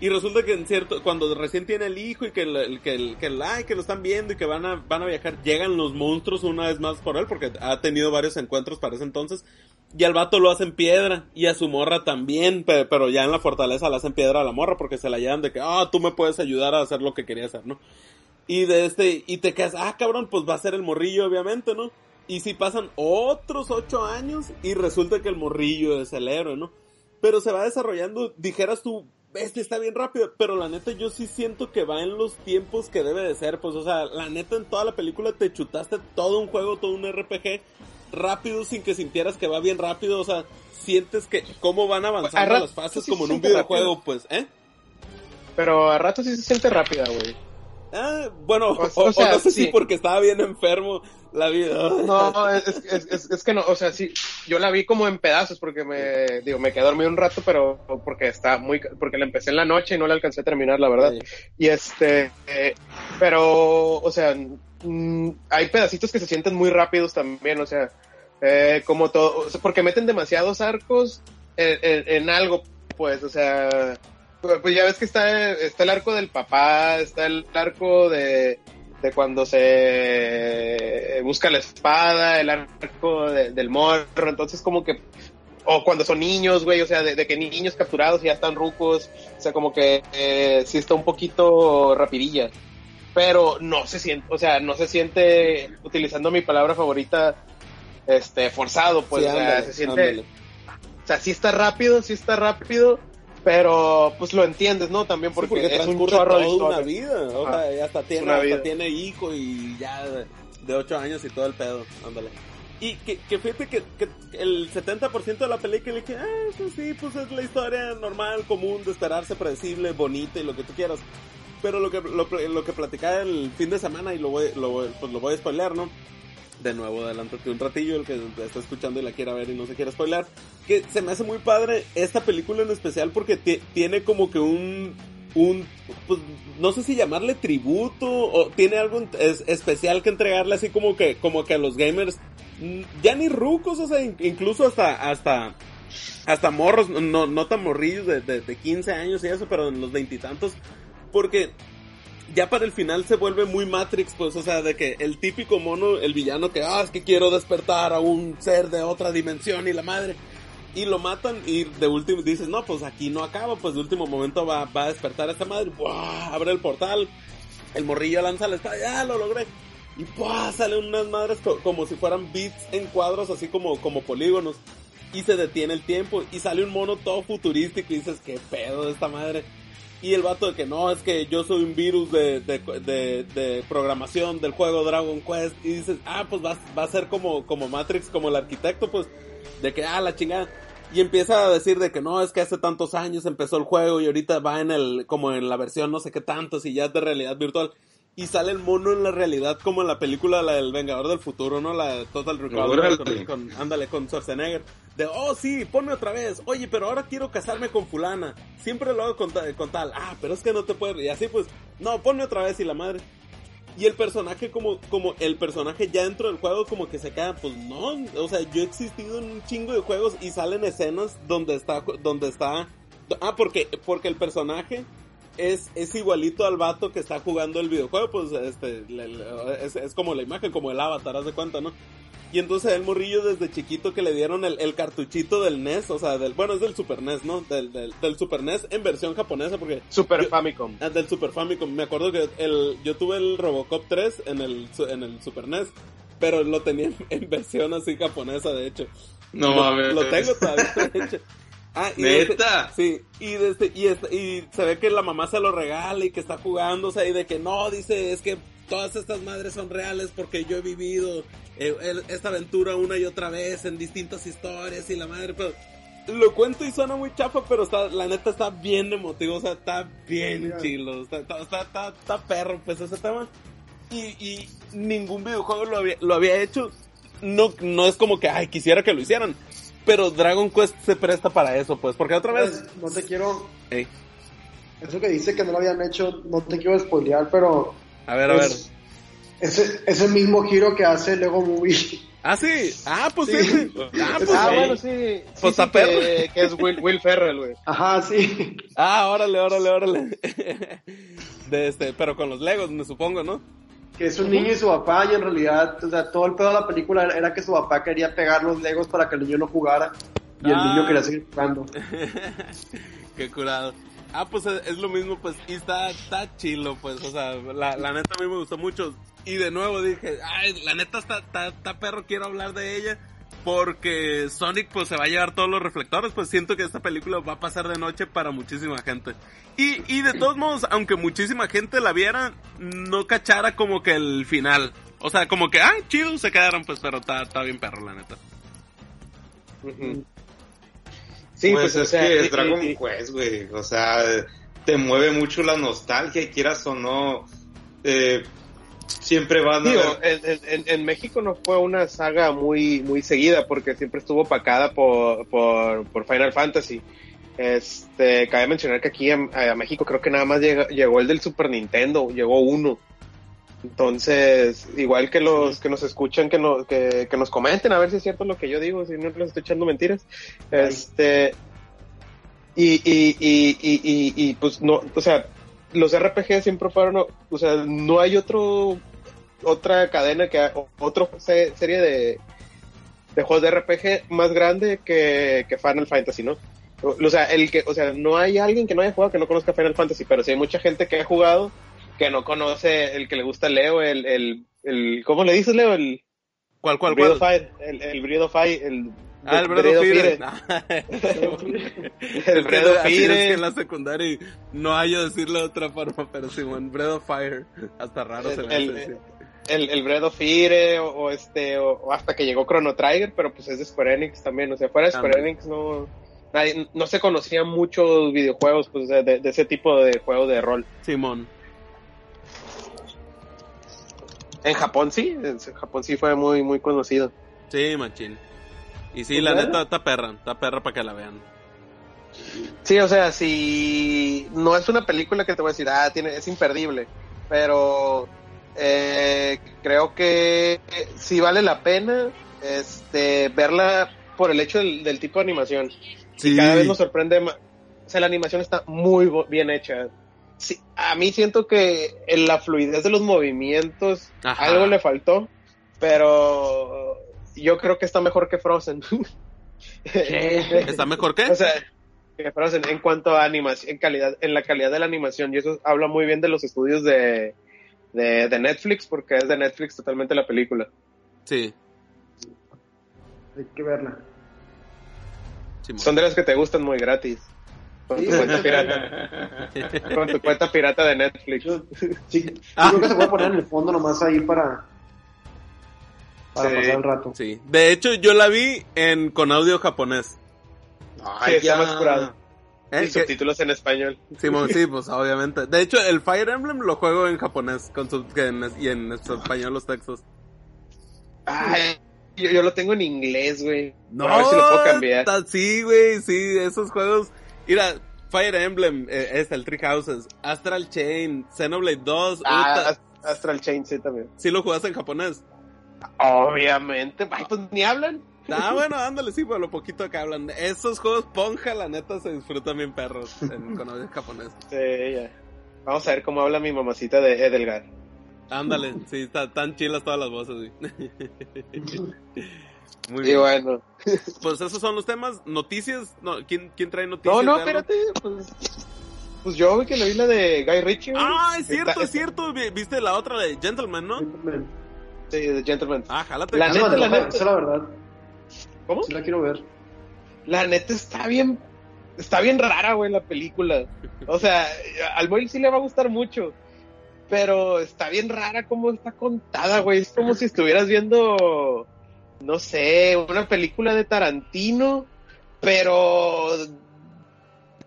Y resulta que cuando recién tiene el hijo y que el, que el, que ay, que lo están viendo y que van a, van a viajar, llegan los monstruos una vez más por él porque ha tenido varios encuentros para ese entonces. Y al vato lo hacen piedra y a su morra también, pe- pero, ya en la fortaleza la hacen piedra a la morra porque se la llevan de que, ah, tú me puedes ayudar a hacer lo que quería hacer, ¿no? Y de este, y te quedas, ah, cabrón, pues va a ser el morrillo, obviamente, ¿no? Y si pasan otros ocho años y resulta que el morrillo es el héroe, ¿no? Pero se va desarrollando, dijeras tú, este está bien rápido, pero la neta yo sí siento que va en los tiempos que debe de ser, pues, o sea, la neta en toda la película te chutaste todo un juego, todo un RPG rápido sin que sintieras que va bien rápido, o sea, sientes que cómo van avanzando A las fases sí como en un videojuego, rápido. pues, ¿eh? Pero a rato sí se siente rápida, güey. Ah, bueno, O- o, o sea, no sé si sí. porque estaba bien enfermo. La vida. No, es, es, es, que no, o sea, sí, yo la vi como en pedazos porque me, digo, me quedé dormido un rato, pero porque está muy, porque la empecé en la noche y no la alcancé a terminar, la verdad. Y este, eh, pero, o sea, mm, hay pedacitos que se sienten muy rápidos también, o sea, eh, como todo, porque meten demasiados arcos en, algo, pues, o sea, pues ya ves que está, está el arco del papá, está el arco de, de cuando se busca la espada, el arco del morro, entonces como que, o cuando son niños, güey, o sea, de, que niños capturados ya están rucos, o sea, como que eh, sí está un poquito rapidilla, pero no se siente, o sea, no se siente, utilizando mi palabra favorita, este, forzado, pues, o sea, se siente, o sea, sí está rápido, sí está rápido, pero pues lo entiendes, ¿no? También porque, es un chorro de una vida, o sea, hasta tiene, hasta tiene hijo y ya de 8 años y todo el pedo, ándale. Y que, que fíjate que, que el 70% de la película le dije, ah, pues sí, pues es la historia normal, común, de esperarse, predecible, bonita y lo que tú quieras. Pero lo que, lo, lo que platicaba el fin de semana y lo voy, lo, pues lo voy a spoiler, ¿no? de nuevo, adelántate un ratillo, el que está escuchando y la quiera ver y no se quiere spoiler. Que se me hace muy padre esta película en especial porque tiene como que un, un, pues, no sé si llamarle tributo o tiene algo especial que entregarle así como que, como que a los gamers, mm, ya ni rucos, o sea, incluso hasta, hasta, hasta morros, no, no tan morrillos de, de, de 15 años y eso, pero en los veintitantos, porque ya para el final se vuelve muy Matrix, pues, o sea, de que el típico mono, el villano que, ah, es que quiero despertar a un ser de otra dimensión y la madre. Y lo matan y de último dices, no, pues aquí no acaba, pues de último momento va, a despertar a esta madre, ¡buah! abre el portal, el morrillo lanza la espada, ya lo logré. Y ¡buah! salen unas madres como si fueran bits en cuadros, así como, como polígonos. Y se detiene el tiempo y sale un mono todo futurístico y dices, qué pedo de esta madre. Y el vato de que no, es que yo soy un virus de, de, programación del juego Dragon Quest. Y dices, ah, pues va, va a ser como, como Matrix, como el arquitecto, pues, de que, ah, la chingada. Y empieza a decir de que no, es que hace tantos años empezó el juego y ahorita va en el, como en la versión no sé qué tantos y ya es de realidad virtual. Y sale el mono en la realidad como en la película la del Vengador del Futuro, ¿no? La de Total Recall. Con, con, ándale, con Schwarzenegger de, oh sí, ponme otra vez, oye, pero ahora quiero casarme con fulana, siempre lo hago con, con tal, ah, pero es que no te puedo, y así pues, no, ponme otra vez y la madre. Y el personaje como, como el personaje ya dentro del juego como que se queda, pues no, o sea, yo he existido en un chingo de juegos y salen escenas donde está, donde está, ah, porque, porque el personaje es, es igualito al vato que está jugando el videojuego, pues este, es, es como la imagen, como el avatar, haz de cuenta, ¿no? Y entonces el morrillo desde chiquito que le dieron el, cartuchito del NES, o sea, del, bueno, es del Super NES, ¿no? Del, del, Super NES en versión japonesa, porque... Super Famicom. Ah, del Super Famicom. Me acuerdo que el, yo tuve el Robocop 3 en el, en el Super NES, pero lo tenía en, versión así japonesa, de hecho. No mames. Lo, tengo todavía, de hecho. Ah, y ¿Neta? sí, y, desde, y, y se ve que la mamá se lo regala y que está jugando, o sea, y de que no, dice, es que todas estas madres son reales porque yo he vivido eh, esta aventura una y otra vez en distintas historias y la madre, pero lo cuento y suena muy chafa, pero está, la neta está bien emotivo, o sea, está bien chilo, está, está, está, perro, pues ese tema. Y, y ningún videojuego lo había, lo había hecho. No, no es como que, ay, quisiera que lo hicieran. Pero Dragon Quest se presta para eso, pues, porque otra vez... Pues, no te quiero... Eso que dice que no lo habían hecho, no te quiero spoilear, pero a ver, a ver. Ese, ese mismo giro que hace Lego Movie. Ah, sí. Ah, pues sí. Ah, pues ah, bueno, sí. Pues sí, que, que, es Will, Will Ferrell, güey. Ajá, sí. Ah, órale, órale, órale. De este, pero con los Legos, me supongo, ¿no? Que es un niño y su papá, y en realidad, o sea, todo el pedo de la película era que su papá quería pegar los Legos para que el niño no jugara. Y el niño ah. quería seguir jugando. Qué curado. Ah, pues es, lo mismo, pues, y está, está chilo, pues, o sea, la, la, neta a mí me gustó mucho. Y de nuevo dije, ay, la neta está, está, perro, quiero hablar de ella. Porque Sonic pues se va a llevar todos los reflectores, pues siento que esta película va a pasar de noche para muchísima gente. Y, y de todos modos, aunque muchísima gente la viera, no cachara como que el final. O sea, como que, ah, chido, se quedaron, pues, pero está, está bien perro, la neta. Sí, pues, pues es que es Dragon Quest, güey. O sea, te mueve mucho la nostalgia y quieras o no. Eh, siempre van a en, en, México no fue una saga muy muy seguida porque siempre estuvo opacada por, por, por Final Fantasy. Este, cabe mencionar que aquí a, México creo que nada más llegó el del Super Nintendo, llegó uno. Entonces, igual que los que nos escuchan, que nos, que, nos comenten a ver si es cierto lo que yo digo, si no les estoy echando mentiras. Este, y, y, y, y, y, pues no, o sea, los RPG siempre fueron, o sea, no hay otro, otra cadena que, otra serie de, de juegos de RPG más grande que, que Final Fantasy, ¿no? O sea, el que, o sea, no hay alguien que no haya jugado que no conozca Final Fantasy, pero sí hay mucha gente que ha jugado que no conoce el que le gusta Leo, el, el, el ¿cómo le dices Leo? El, ¿Cuál, cuál, cuál? Fire, el, el Breath of Fire, el Ah, el Bredo Fire. el Bredo Fire. en la secundaria no hay decirlo de otra forma, pero Simón, Bredo Fire. Hasta raro se me el, el, el Bredo Fire o, este o, hasta que llegó Chrono Trigger, pero pues es de Square Enix también, o sea, fuera de Square Enix no no se conocían muchos videojuegos pues, de, ese tipo de juegos de rol. Simón. En Japón sí, en Japón sí fue muy, muy conocido. Sí, machín. Y sí, la neta está perra, está perra para que la vean. Sí, o sea, si no es una película que te voy a decir, ah, tiene, es imperdible, pero eh, creo que sí vale la pena este, verla por el hecho del tipo de animación. Sí. cada vez nos sorprende más. O sea, la animación está muy bien hecha. Sí, a mí siento que en la fluidez de los movimientos algo le faltó, pero yo creo que está mejor que Frozen. ¿Está mejor que? O sea, que Frozen en cuanto a animación, en calidad, en la calidad de la animación, y eso habla muy bien de los estudios de, de, Netflix, porque es de Netflix totalmente la película. Sí. Hay que verla. Son de las que te gustan muy gratis. Con tu cuenta pirata. Con tu cuenta pirata de Netflix. Sí, ah. creo que se puede poner en el fondo nomás ahí para, para pasar el rato. Sí. De hecho, yo la vi en con audio japonés. Ay, ya. más curado. ¿Eh? Y subtítulos en español. Sí, sí, pues obviamente. De hecho, el Fire Emblem lo juego en japonés con y en español los textos. Ay, yo, lo tengo en inglés, güey. No, a ver si lo puedo cambiar. Sí, güey, sí, esos juegos. Mira, Fire Emblem, eh, es el Three Houses, Astral Chain, Xenoblade 2. Ah, Astral Chain, sí, también. ¿Sí lo jugaste en japonés? Obviamente, pues ni hablan. Ah, bueno, ándale, sí, por lo poquito que hablan. Esos juegos, ponja, la neta, se disfrutan bien perros en, con audio japonés. Sí, ya. Vamos a ver cómo habla mi mamacita de Edelgar. Ándale, sí, está, tan chilas todas las voces, Muy bien. Y bueno. Pues esos son los temas. Noticias. No, ¿quién, quién trae noticias? No, no, espérate. Pues, pues yo, que le vi la de Guy Ritchie. Ah, es cierto, es cierto. Viste la otra de Gentleman, ¿no? Sí, de Gentleman. Ah, jálate. La neta, la neta. Esa la verdad. ¿Cómo? Sí, la quiero ver. La neta está bien. Está bien rara, güey, la película. O sea, al Boyle sí le va a gustar mucho pero está bien rara cómo está contada, güey. Es como si estuvieras viendo, no sé, una película de Tarantino, pero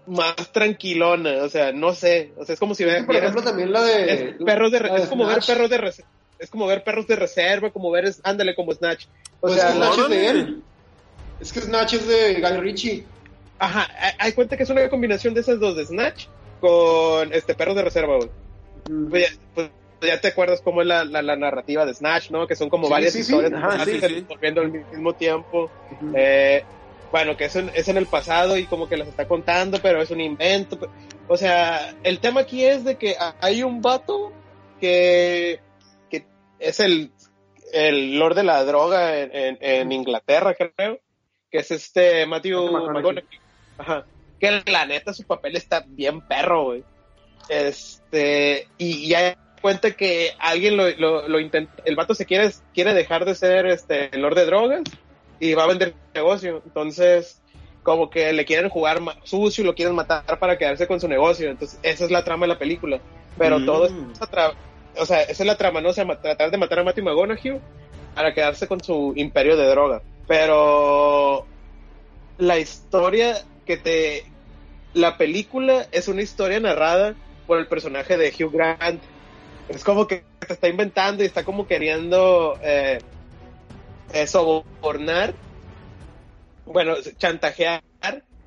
más tranquilona, o sea, no sé, o sea, es como si por ejemplo también la de perros de, es como ver perros de reserva, es como ver perros de reserva, como ver ándale como Snatch. O pues sea, Snatch es de él. Es que Snatch es de Guy Ritchie. Ajá, hay cuenta que es una combinación de esas dos de Snatch con este perros de reserva, güey. Pues, pues, ya te acuerdas cómo es la, la, narrativa de Snatch, ¿no? Que son como varias historias volviendo al mismo tiempo. eh, bueno, que es en, es en el pasado y como que las está contando, pero es un invento. O sea, el tema aquí es de que hay un vato que, que es el, el lord de la droga en, en, Inglaterra, creo, que es este Matthew McConaughey. Ajá. Que la neta su papel está bien perro, güey. Este, y ya cuenta que alguien lo, lo, lo intenta, el vato se quiere, quiere dejar de ser este lord de drogas y va a vender negocio. Entonces, como que le quieren jugar sucio, lo quieren matar para quedarse con su negocio. Entonces, esa es la trama de la película. Pero mm. todo es o sea, esa es la trama, ¿no? O sea, tratar de matar a Matthew McGonaghy para quedarse con su imperio de droga. Pero la historia que te... La película es una historia narrada por el personaje de Hugh Grant. Es como que te está inventando y está como queriendo eh, eh, sobornar, bueno, chantajear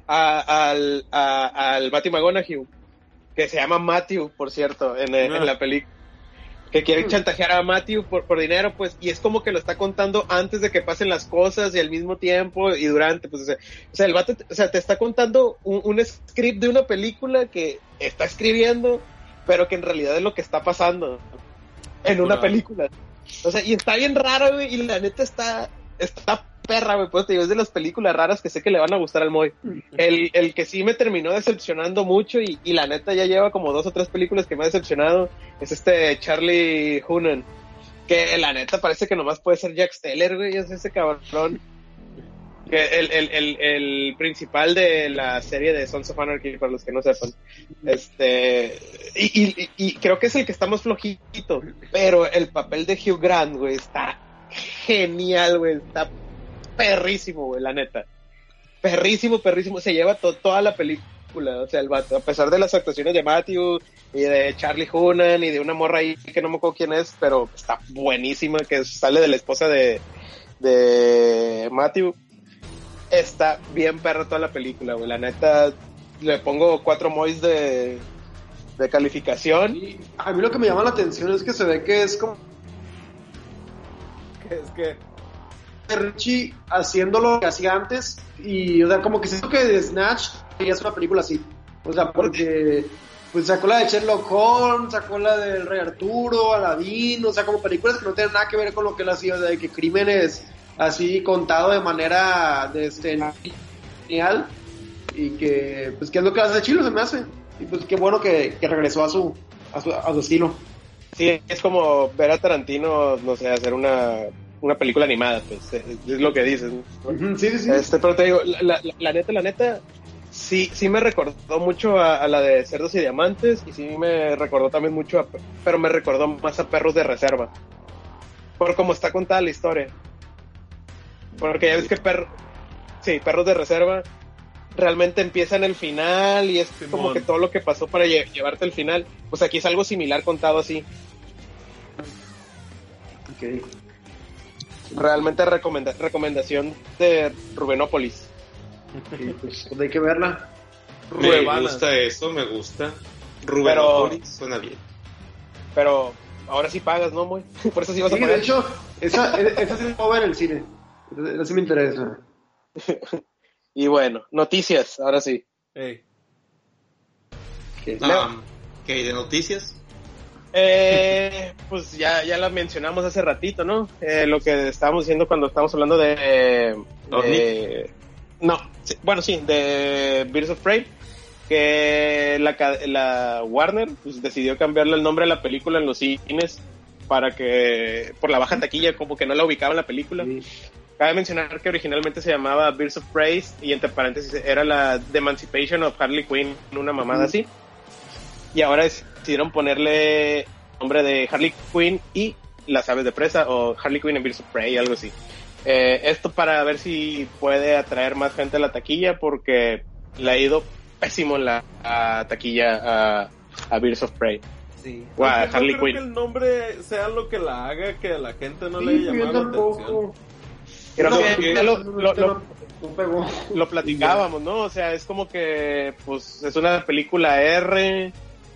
a, al, a, al Matthew McConaughey, que se llama Matthew, por cierto, en, en Ah. la película. Que quieren chantajear a Matthew por, por dinero, pues, y es como que lo está contando antes de que pasen las cosas y al mismo tiempo y durante, pues, o sea, o sea, el vato, te- o sea, te está contando un, un script de una película que está escribiendo, pero que en realidad es lo que está pasando en una Claro. película. O sea, y está bien raro, güey, y la neta está, está perra, güey, pues te digo, es de las películas raras que sé que le van a gustar al Moy. El, el que sí me terminó decepcionando mucho y, y la neta ya lleva como dos o tres películas que me ha decepcionado es este Charlie Hunnam. Que la neta parece que nomás puede ser Jack Steller, güey, es ese cabrón. Que el, el, el, principal de la serie de Sons of Anarchy, para los que no sepan. Este, y, creo que es el que está más flojito, pero el papel de Hugh Grant, güey, está genial, güey, está perrísimo, güey, la neta. Perrísimo, perrísimo, se lleva to- toda la película, o sea, el vato, a pesar de las actuaciones de Matthew y de Charlie Hunnam y de una morra ahí que no me acuerdo quién es, pero está buenísima, que sale de la esposa de, de Matthew. Está bien perra toda la película, güey, la neta, le pongo cuatro mois de, de calificación. Y a mí lo que me llama la atención es que se ve que es como Es que Richie haciendo lo que hacía antes y o sea como que siento que de Snatch es una película así o sea porque pues sacó la de Sherlock Holmes sacó la del Rey Arturo Aladdin o sea como películas que no tienen nada que ver con lo que él hacía de que crímenes así contado de manera de este genial y que pues que es lo que hace Chilo se me hace y pues qué bueno que, que regresó a su a su, a su estilo Sí, es como ver a Tarantino, no sé, hacer una, una película animada, pues, es, es lo que dices. sí sí sí Este, pero te digo, la, la- la neta, la neta, sí, sí me recordó mucho a, a la de Cerdos y Diamantes y sí me recordó también mucho, a, pero me recordó más a Perros de Reserva. Por cómo está contada la historia. Porque ya ves que perro, sí, Perros de Reserva realmente empieza en el final y es como que todo lo que pasó para lle- llevarte al final. Pues aquí es algo similar contado así. Ok. Realmente recomenda recomendación de Rubenópolis. Y, pues, pues hay que verla Me Ruebana. gusta eso, me gusta. Opolis, suena bien. Pero ahora sí pagas, ¿no, muy? Por eso sí vas a Sí, de pagar. hecho, esa, esa sí la puedo ver en el cine. Esa sí me interesa. Y bueno, noticias, ahora sí. Ey, Um, ¿Qué de noticias? Eh, pues ya, ya la mencionamos hace ratito, ¿no? Eh, lo que estábamos diciendo cuando estábamos hablando de... de- no, sí, bueno, sí, de Birds of Prey, que la, la Warner pues, decidió cambiarle el nombre a la película en los cines para que, por la baja taquilla, como que no la ubicaba en la película. Cabe mencionar que originalmente se llamaba Birds of Prey y entre paréntesis era la The Emancipation of Harley Quinn, una mamada así. Y ahora decidieron ponerle nombre de Harley Quinn y las aves de presa o Harley Quinn and Birds of Prey, algo así. Eh, esto para ver si puede atraer más gente a la taquilla porque le ha ido pésimo en la a taquilla a, a Birds of Prey. sí. A Aunque no Harley creo Quinn. que el nombre sea lo que la haga que a la gente no Sí, le haya llamado la atención. Creo No, que lo, lo- lo- No pegó. lo platicábamos, ¿no? O sea, es como que, pues, es una película R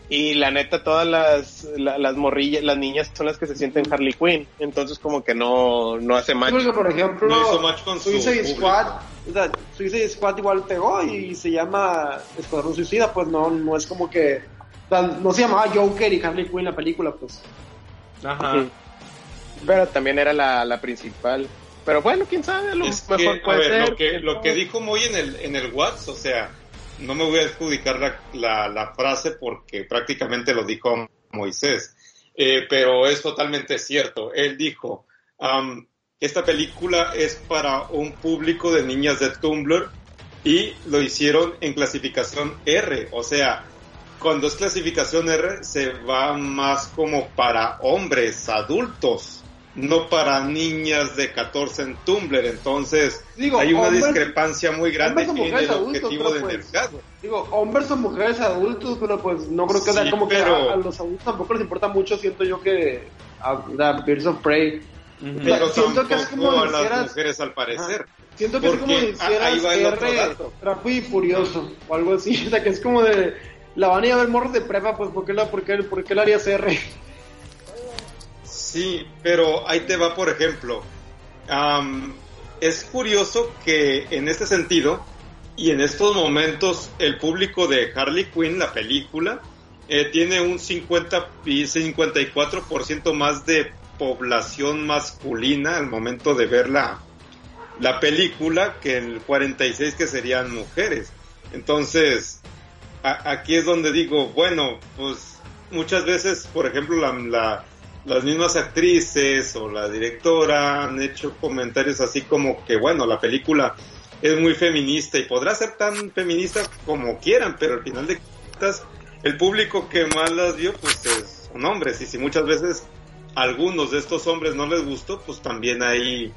y la neta todas las, la- las morrillas, las niñas son las que se sienten Harley Quinn, entonces como que no, no hace match. Porque, por ejemplo, No hizo match con su Suicide público. Squad, o sea, Suicide Squad igual pegó y se llama Escuadrón Suicida, pues no, no es como que, o sea, no se llamaba Joker y Harley Quinn la película, pues. Ajá. Pero también era la, la principal. Pero bueno, quién sabe, lo Es mejor que, puede ver, ser. lo que, lo que dijo Moy en el, en el Whats, o sea, no me voy a adjudicar la, la, la frase porque prácticamente lo dijo Moisés, eh, pero es totalmente cierto. Él dijo, am, esta película es para un público de niñas de Tumblr y lo hicieron en clasificación R, o sea, cuando es clasificación R se va más como para hombres adultos, no para niñas de 14 en Tumblr, entonces Digo, hay una hombres- discrepancia muy grande en el adultos, objetivo de pues- mercado. Digo, hombres o mujeres adultos, pero pues no creo que sea como que a, a los adultos tampoco les importa mucho, siento yo que, a, Birds of Prey. Pero siento que es como a las mujeres al parecer. Siento que es como si hicieras R rápido y furioso o algo así. O sea, que es como de. La van a ir a ver morros de prepa, pues ¿por qué, la, por qué, por qué la harías R? Sí, pero ahí te va, por ejemplo. es curioso que en este sentido y en estos momentos el público de Harley Quinn, la película, eh, tiene un 50 y 54% más de población masculina al momento de ver la, la película que el 46 que serían mujeres. Entonces, aquí es donde digo, bueno, pues muchas veces, por ejemplo, la, las mismas actrices o la directora han hecho comentarios así como que, bueno, la película es muy feminista y podrá ser tan feminista como quieran, pero al final de cuentas, el público que más las vio, pues son hombres. Y si muchas veces a algunos de estos hombres no les gustó, pues también ahí,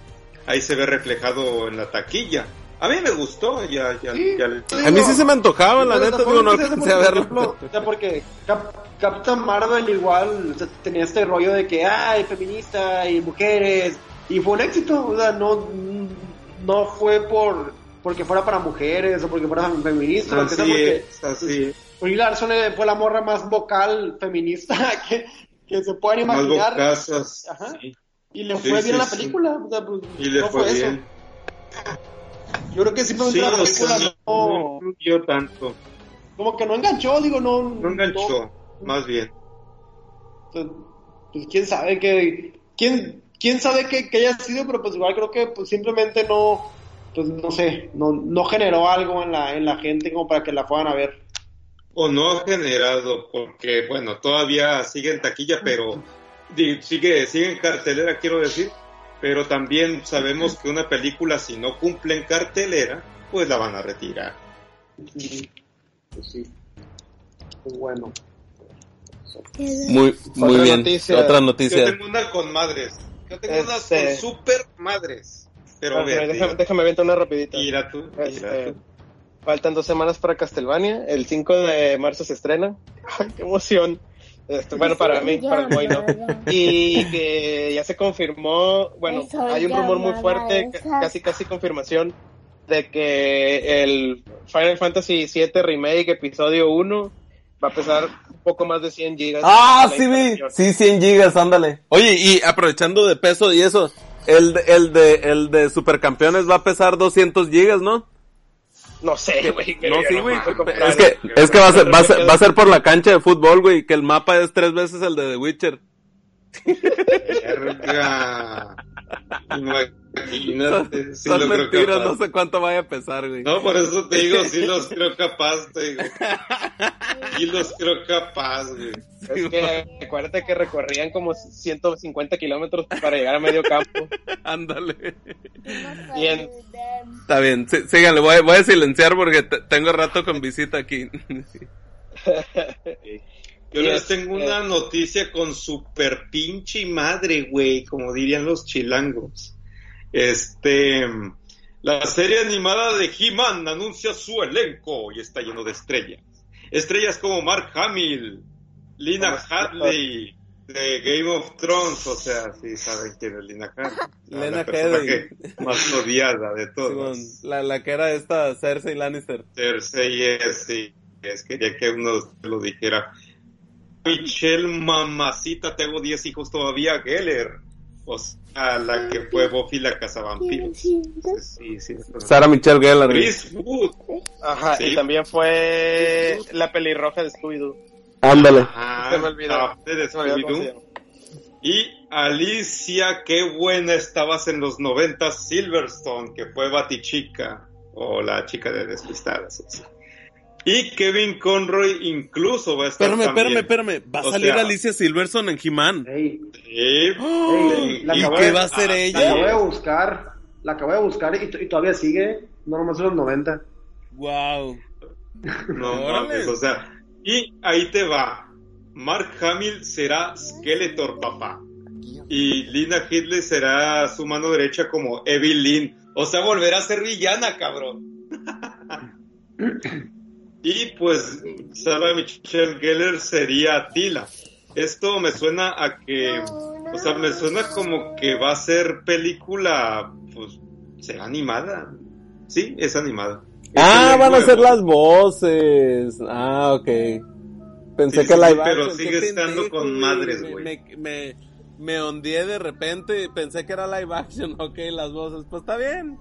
ahí se ve reflejado en la taquilla. A mí me gustó, ya, ya, A mí sí se me antojaba, la neta, digo, no alcancé a verlo. o sea, porque Captain Marvel igual tenía este rollo de que, ay, feminista y mujeres, y fue un éxito, o sea, no, no fue por porque fuera para mujeres o porque fuera feminista. Así porque, es, así. Pues, Larson fue la morra más vocal feminista que, que se pueden imaginar. Más Ajá. Y le fue bien la película. O sea, pues, y le fue, bien. Eso. Yo creo que simplemente la película no, no tanto. Como que no enganchó, digo, no. No enganchó, más bien. Pues, pues quién sabe que. ¿Quién, quién sabe qué, haya sido, pero pues igual creo que pues simplemente no, pues no sé, no, no generó algo en la, en la gente como para que la puedan a ver. O no ha generado, porque bueno, todavía sigue en taquilla, pero sigue, sigue en cartelera, quiero decir, pero también sabemos que una película si no cumple en cartelera, pues la van a retirar. Pues sí. Pues bueno. Muy, muy bien. Otra noticia. Yo tengo una con madres. Yo tengo unas con este, super madres. Pero, déjame, déjame aventar una rapidita. Mira tú, mira este, tú. Faltan dos semanas para Castlevania. El 5 de marzo se estrena. ¡Ay, qué emoción! Bueno, para mí, para el no. Y que ya se confirmó, bueno, hay un rumor muy fuerte, casi casi confirmación, de que el Final Fantasy VII Remake Episodio 1 va a pesar un poco más de 100 gigas. Ah, sí, vi. Sí, 100 gigas, ándale. Oye, y aprovechando de peso y eso, el de, el de, el de Supercampeones va a pesar 200 gigas, ¿no? No sé, güey. No, sí, güey. Es que, es que va a ser, va a ser, va a ser por la cancha de fútbol, güey, que el mapa es tres veces el de The Witcher. Imagínate. Si son mentiras, no sé cuánto vaya a pesar, güey. No, por eso te digo, sí los creo capaz, te digo. Sí los creo capaz, güey. Es que acuérdate que recorrían como 150 kilómetros para llegar a medio campo. Ándale. Bien. Está bien, sí, síganle, voy, voy, a silenciar porque tengo rato con visita aquí. Yo les tengo una noticia con super pinche madre, güey, como dirían los chilangos. Este, la serie animada de He-Man anuncia su elenco y está lleno de estrellas. Estrellas como Mark Hamill, Lina Hadley, de Game of Thrones, o sea, sí saben quién es Lina Hadley. Lena Hadley. Más odiada de todos. la, la que era esta Cersei Lannister. Cersei es, sí. Es, quería que uno lo dijera. Michelle Mamacita, tengo 10 hijos todavía, Geller. O sea, la que fue Buffy la Cazavampiros. Sí, sí, Sara Michelle Gellar. Chris Wood. Ajá, y también fue la pelirroja de Scooby-Doo. Ándale. Se me olvidó. De Scooby-Doo. Y Alicia, qué buena estabas en los 90 Silverstone, que fue Batichica, o la chica de Despistadas. Y Kevin Conroy incluso va a estar. Espérame, espérame, espérame. Va a salir Alicia Silverson en He-Man. Sí. ¿Y qué va a hacer ella? La acabo de buscar. La acabo de buscar y, todavía sigue. No nomás en los 90. Wow. no mames, o sea. Y ahí te va. Mark Hamill será Skeletor, papá. Y Lina Hitler será su mano derecha como Evelyn. O sea, volverá a ser villana, cabrón. Y pues Sarah Michelle Geller sería Tila. Esto me suena a que O sea, me suena como que va a ser película, pues, será animada. Sí, es animada. Ah, van a ser las voces. Ah, ok. Pensé que la iba Pero sigue estando con madres, güey. Me, me, me, ondeé de repente. Pensé que era live action. Ok, las voces. Pues está bien.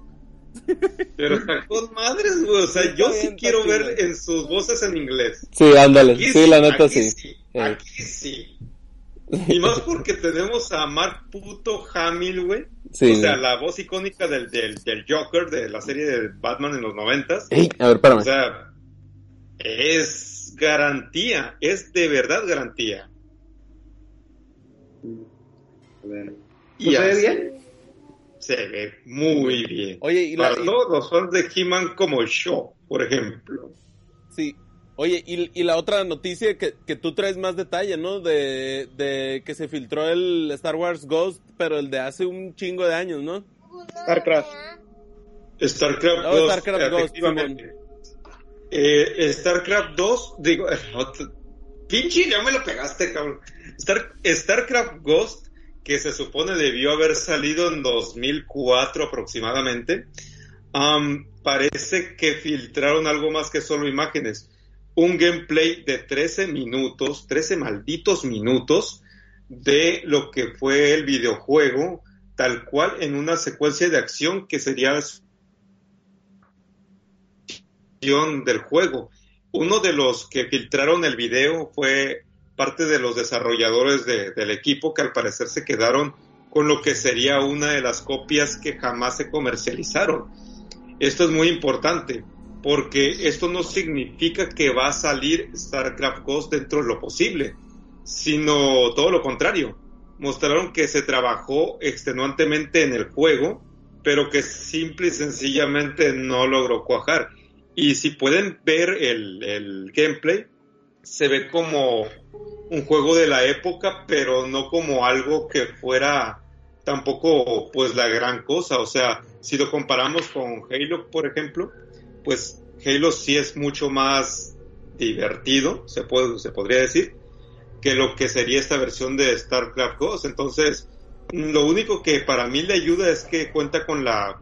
Pero está con madres, güey. O sea, yo sí quiero ver en sus voces en inglés. Sí, ándale. sí, la neta sí. Aquí sí. Y más porque tenemos a Mark Puto Hamill, güey. O sea, la voz icónica del, del, del, Joker de la serie de Batman en los noventas. a ver, espérame. O sea, es garantía, es de verdad garantía. A ver. se ve bien? Se ve muy bien. Oye, y Para todos los fans de He-Man como yo, por ejemplo. Sí, Oye, y, la otra noticia que, que, tú traes más detalle, ¿no? De, de, que se filtró el Star Wars Ghost, pero el de hace un chingo de años, ¿no? StarCraft. StarCraft 2. StarCraft Ghost, eh, StarCraft 2, digo, pinche, ya me lo pegaste, cabrón. Star, StarCraft Ghost, que se supone debió haber salido en 2004 aproximadamente, parece que filtraron algo más que solo imágenes un gameplay de 13 minutos, 13 malditos minutos de lo que fue el videojuego, tal cual en una secuencia de acción que sería del juego. Uno de los que filtraron el video fue parte de los desarrolladores del equipo que al parecer se quedaron con lo que sería una de las copias que jamás se comercializaron. Esto es muy importante porque esto no significa que va a salir StarCraft Ghost dentro de lo posible, sino todo lo contrario. Mostraron que se trabajó extenuantemente en el juego, pero que simple y sencillamente no logró cuajar. Y si pueden ver el, el gameplay, se ve como un juego de la época, pero no como algo que fuera tampoco pues la gran cosa. O sea, si lo comparamos con Halo, por ejemplo, pues Halo sí es mucho más divertido, se, puede, se podría decir, que lo que sería esta versión de StarCraft Ghost. Entonces, lo único que para mí le ayuda es que cuenta con la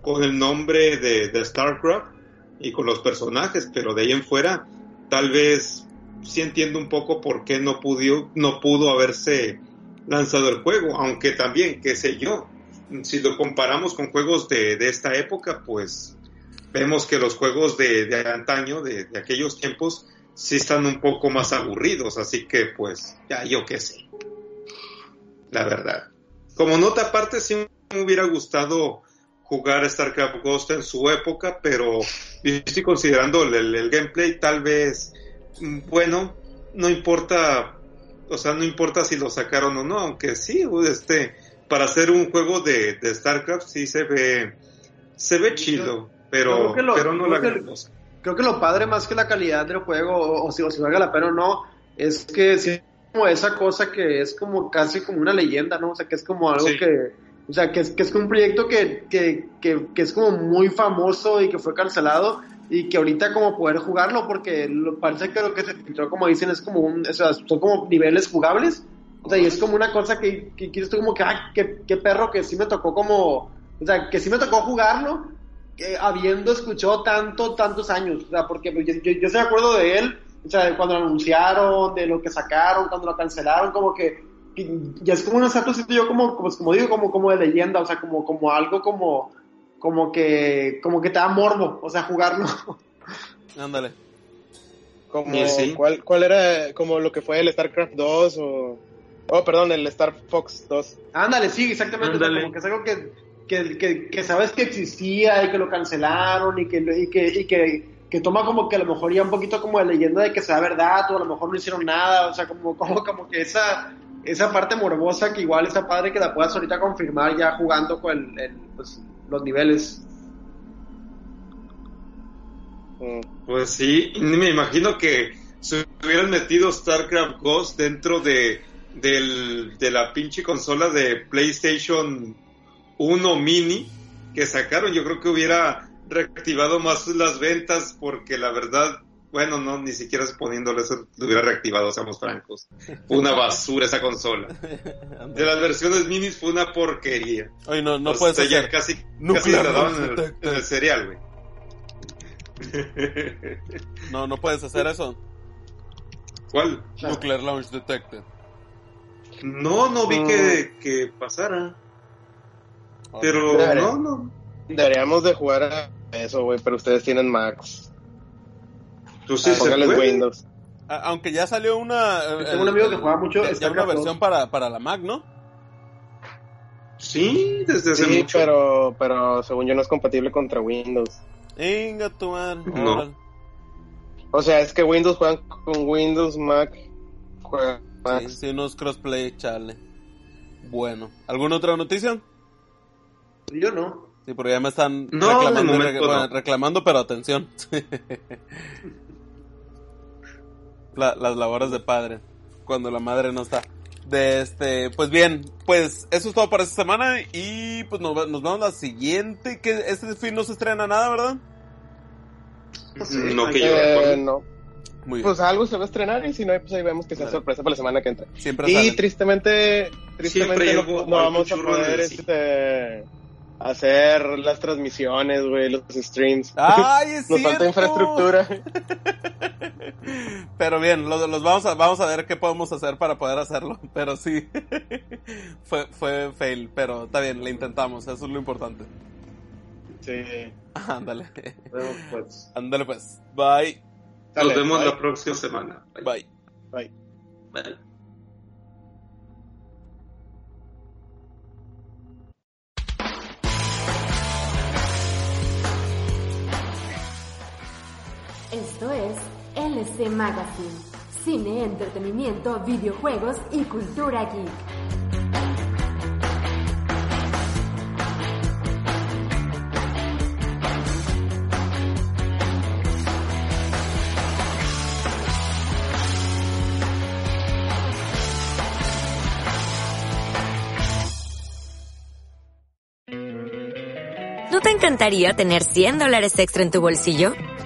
con el nombre de, de StarCraft y con los personajes, pero de ahí en fuera, tal vez sí entiendo un poco por qué no pudo, no pudo haberse lanzado el juego, aunque también, qué sé yo, si lo comparamos con juegos de, de esta época, pues vemos que los juegos de, antaño, de, aquellos tiempos, sí están un poco más aburridos, así que pues ya yo qué sé. La verdad. Como nota aparte, sí me hubiera gustado jugar StarCraft Ghost en su época, pero estoy considerando el, gameplay, tal vez, bueno, no importa, o sea, no importa si lo sacaron o no, aunque sí, este, para hacer un juego de, de StarCraft sí se ve, se ve chido pero, pero no la que, Creo que lo padre más que la calidad del juego, o, si, o si valga la pena o no, es que es como esa cosa que es como casi como una leyenda, ¿no? O sea, que es como algo que, o sea, que es, que es un proyecto que, que, que, que, es como muy famoso y que fue cancelado y que ahorita como poder jugarlo porque parece que lo que se filtró, como dicen, es como un, o sea, son como niveles jugables. O sea, y es como una cosa que, que quieres tú como que, ay, qué, qué perro que sí me tocó como, o sea, que sí me tocó jugarlo habiendo escuchado tanto, tantos años, o sea, porque yo, yo, yo, acuerdo de él, o sea, cuando lo anunciaron, de lo que sacaron, cuando lo cancelaron, como que, ya es como un cierto yo como, como, como digo, como, como de leyenda, o sea, como, como algo como, como que, como que te da morbo, o sea, jugarlo. Ándale. Como, ¿cuál, ¿Cuál era como lo que fue el StarCraft 2 o... Oh, perdón, el Star Fox 2. Ándale, sí, exactamente. como que es algo que que, que, sabes que existía y que lo cancelaron y que, y que, y que, que, toma como que a lo mejor ya un poquito como de leyenda de que sea verdad o a lo mejor no hicieron nada, o sea, como, como, como que esa, esa parte morbosa que igual está padre que la puedas ahorita confirmar ya jugando con el, pues, los niveles. Pues sí, me imagino que si hubieran metido StarCraft Ghost dentro de, del, de la pinche consola de PlayStation uno mini que sacaron, yo creo que hubiera reactivado más las ventas porque la verdad bueno, no, ni siquiera poniéndole eso lo hubiera reactivado, seamos francos. Fue una basura esa consola. De las versiones minis fue una porquería. Oye, no, no puedes hacer. casi, casi la daban en el, en el cereal, güey. No, no puedes hacer eso. ¿Cuál? Nuclear Launch Detected. No, no vi que, que pasara. Pero Debería- no, no. Deberíamos de jugar a eso, güey, pero ustedes tienen Max. Tú sí Ah, se puede. Windows. Aunque ya salió una. Yo tengo un amigo que juega mucho Ya, una versión 2. para, para la Mac, ¿no? Sí, desde hace Sí, mucho. pero, pero según yo no es compatible contra Windows. Venga, tu man. No. O sea, es que Windows juegan con Windows, Mac juega Sí, Max. sí, unos crossplay, chale. Bueno, ¿alguna otra noticia? Yo no. Sí, porque ya me están No, reclamando, momento re- bueno, no. reclamando, pero atención. La- las labores de padre, cuando la madre no está. De este, pues bien, pues eso es todo para esta semana y pues nos, va- nos vemos la siguiente, que este fin no se estrena nada, ¿verdad? No que yo Eh, no. Muy bien. Pues algo se va a estrenar y si no, pues ahí vemos que sea Vale. sorpresa para la semana que entra. Siempre Y salen. tristemente, tristemente no, algo- no vamos a poder este, hacer las transmisiones, güey, los streams. ¡Ay, es Nos falta infraestructura. Pero bien, los, los vamos a vamos a ver qué podemos hacer para poder hacerlo. Pero sí, fue fue fail, pero está bien, le intentamos, eso es lo importante. Sí. Ándale, pues, ándale pues, bye, Nos Dale, vemos bye. la próxima semana. Bye. bye. Bye. Bye. Esto es LC Magazine. Cine, entretenimiento, videojuegos y cultura geek. ¿No te encantaría tener 100 dólares extra en tu bolsillo?